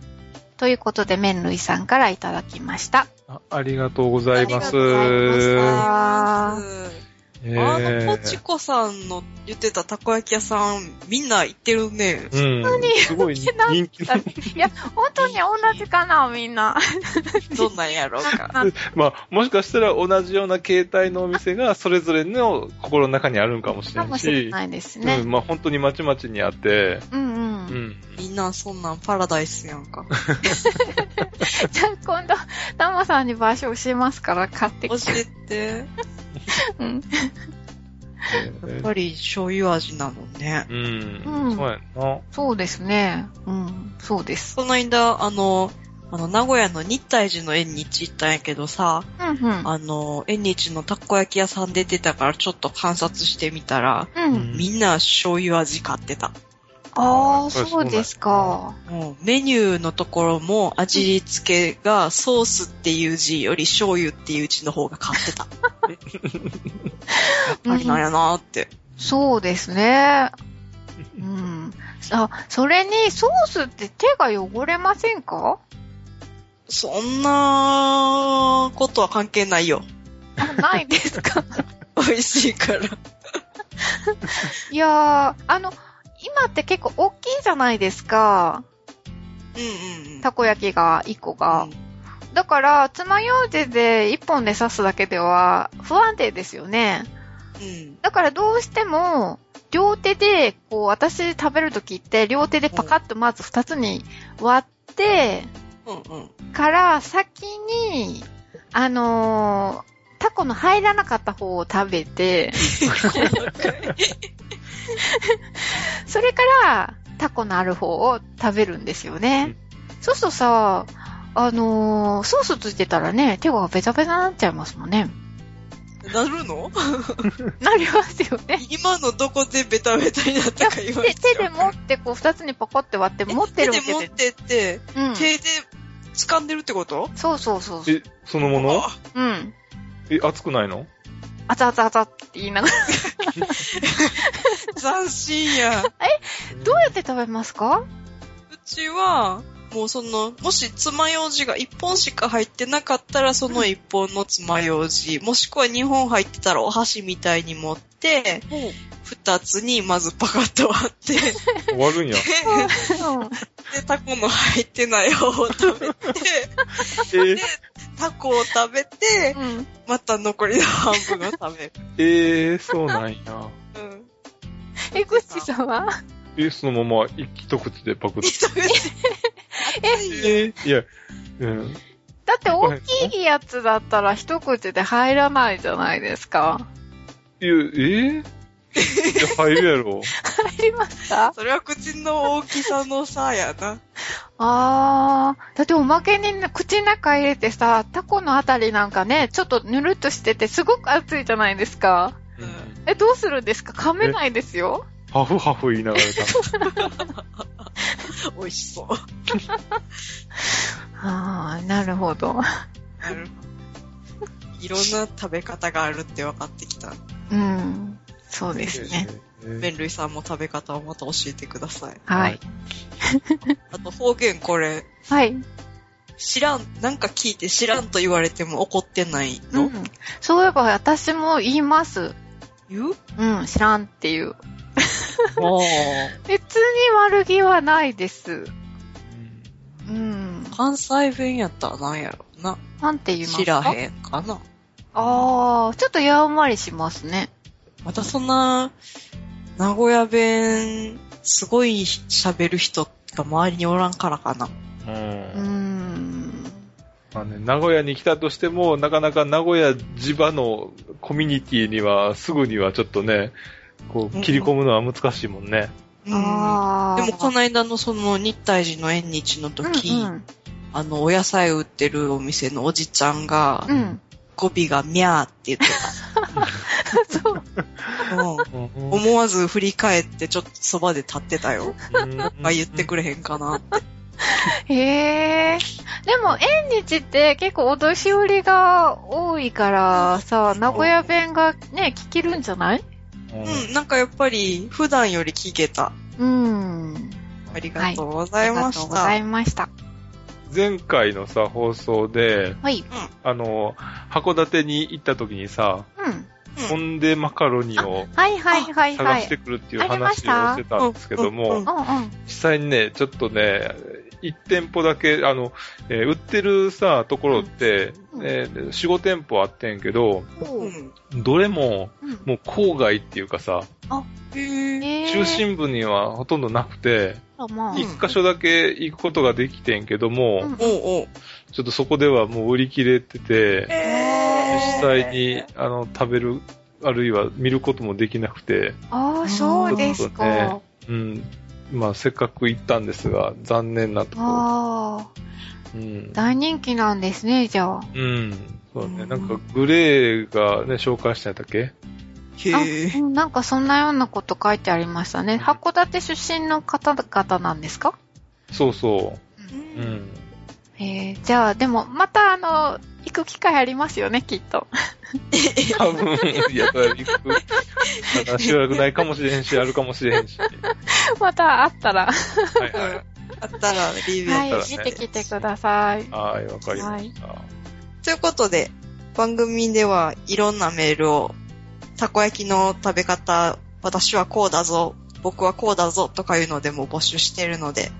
ということで、麺類さんからいただきました。あありがとうございます。ありがとうございまえあーの、ポチコさんの言ってたたこ焼き屋さん、みんな行ってるね。うん。すごい人気。いや、本当に同じかな、みんな。どんなんやろうか。まあ、もしかしたら同じような形態のお店がそれぞれの心の中にあるんかもしれかもないし、しれないですね。うん、まあ本当にまちまちにあって、うんうん。うん。みんなそんなんパラダイスやんか。じゃあ今度、タマさんに場所教えますから買って教きて。えて。うん。やっぱり醤油味なのね。うん。うんそうやんな。そうですね。うん。そうです。この間、あの、あの、名古屋の日体寺の縁日行ったんやけどさ、うんうん。あの、縁日のたこ焼き屋さん出てたからちょっと観察してみたら、うん。みんな醤油味買ってた。ああ、そうですか。もうメニューのところも味付けがソースっていう字より醤油っていう字の方が買ってた。やっぱりなんやなーって。そうですね。うん。あ、それにソースって手が汚れませんか？そんなことは関係ないよ。あないですか？美味しいから。いやー、あの、今って結構大きいじゃないですか。うんうんうん。たこ焼きが、1個が。だから、爪楊枝で1本で刺すだけでは不安定ですよね。うん。だからどうしても、両手で、こう、私食べるときって、両手でパカッとまず2つに割って、うんうん。から先に、あのータコの入らなかった方を食べて、それからタコのある方を食べるんですよね。そうするとさ、あのーソースついてたらね、手がベタベタになっちゃいますもんね。なるの？なりますよね。今のどこでベタベタになったか言われ手て手で持ってこう二つにパコって割って持ってるわけで。手で持ってって、うん。手で掴んでるってこと？そうそうそうそう。え、そのもの？あうん。え、熱くないの？あざあざあざって言いながら。斬新や。どうやって食べますか？うちは、もうその、もし爪楊枝が1本しか入ってなかったら、その1本の爪楊枝、もしくは2本入ってたらお箸みたいに持って、2つにまずパカッと割って、終わるんや。うん。で、タコの入ってない方を食べて、えー、タコを食べて、うん。また残りの半分を食べる。えー、そうなんや。うん。え、ぐっちさんは？え、そのまま一口でパクって。ええいや、うん。だって大きいやつだったら一口で入らないじゃないですか。いや、えいや入るやろ。入りました？それは口の大きさの差やな。あー。だっておまけにね口の中入れてさ、タコのあたりなんかね、ちょっとぬるっとしててすごく熱いじゃないですか。うんえ、どうするんですか？噛めないですよ。ハフハフ言いながら食 美味しそう。あー、なるほど。なるほど。いろんな食べ方があるって分かってきた。うん。そうべですね。え麺類さんも食べ方をまた教えてください。はい。あと方言これ、はい。知らん、なんか聞いて知らんと言われても怒ってないの、うん。そういえば私も言います。言う？うん、知らんっていう。あ 別に悪気はないです。うんうん。関西弁やったらなんやろな。なんて言いますか知らへんかな。あー、ちょっとやんわりしますね。またそんな、名古屋弁、すごい喋る人が周りにおらんからかな。うんうーん。まあね、名古屋に来たとしても、なかなか名古屋地場のコミュニティには、すぐにはちょっとね、こう、切り込むのは難しいもんね。うんあー。でもこの間のその日体寺の縁日の時、うんあの、お野菜売ってるお店のおじちゃんが、うん。うん。語尾がミャーって言って そう。思わず振り返ってちょっとそばで立ってたよ。あ、言ってくれへんかなって。へえ。でも、縁日って結構お年寄りが多いからさ、名古屋弁がね、聞けるんじゃない？うんうん、なんかやっぱり普段より聞けた。うん。ありがとうございました。ありがとうございました。前回のさ、放送で、はい。あの、函館に行った時にさ、うん。ポンデマカロニを探して。くるっていう話をしてたんですけども。実際にね、ちょっとね、1店舗だけ、あの、えー売ってるさ、ところって、うんえー4、5店舗あってんけど。どれも、うんもう郊外っていうかさ、中心部にはほとんどなくて、一箇所だけ行くことができてんけども。ちょっとそこではもう売り切れてて、え実際に、あの、食べる、あるいは見ることもできなくて、ああ、そうですちょっとねか。うん。まあ、せっかく行ったんですが、残念なところ。ああ、うん。大人気なんですね、じゃあ。うん。そうね。うんなんか、グレーがね、紹介してたっけ？あ、なんかそんなようなこと書いてありましたね。函館出身の方々なんですか？そうそう。ううんん。えー、じゃあ、でも、またあの、行く機会ありますよね、きっと。多分、いや、行く。まだしばらくないかもしれへんし、あるかもしれへんし。また会ったら、はいはあったら、リビューはい、見てきてくださいい。。はい、わかりました。ということで、番組ではいろんなメールを、たこ焼きの食べ方、私はこうだぞ、僕はこうだぞとかいうのでも募集しているので、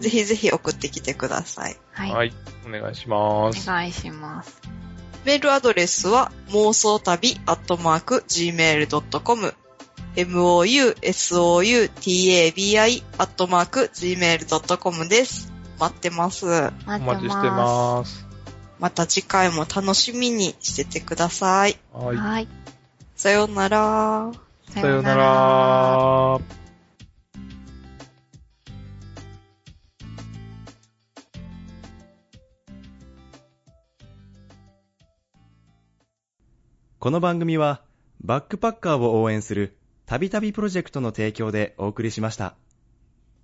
ぜひぜひ送ってきてください。はい。はい、お願いしおます。願いします。メールアドレスは、妄想旅アットマーク gmail.com mousoutabi アットマーク gmail.com です。待ってます。お待待ちしてます。また次回も楽しみにしててください。はい。はい。さようなら。さようなら。この番組はバックパッカーを応援するたびたびプロジェクトの提供でお送りしました。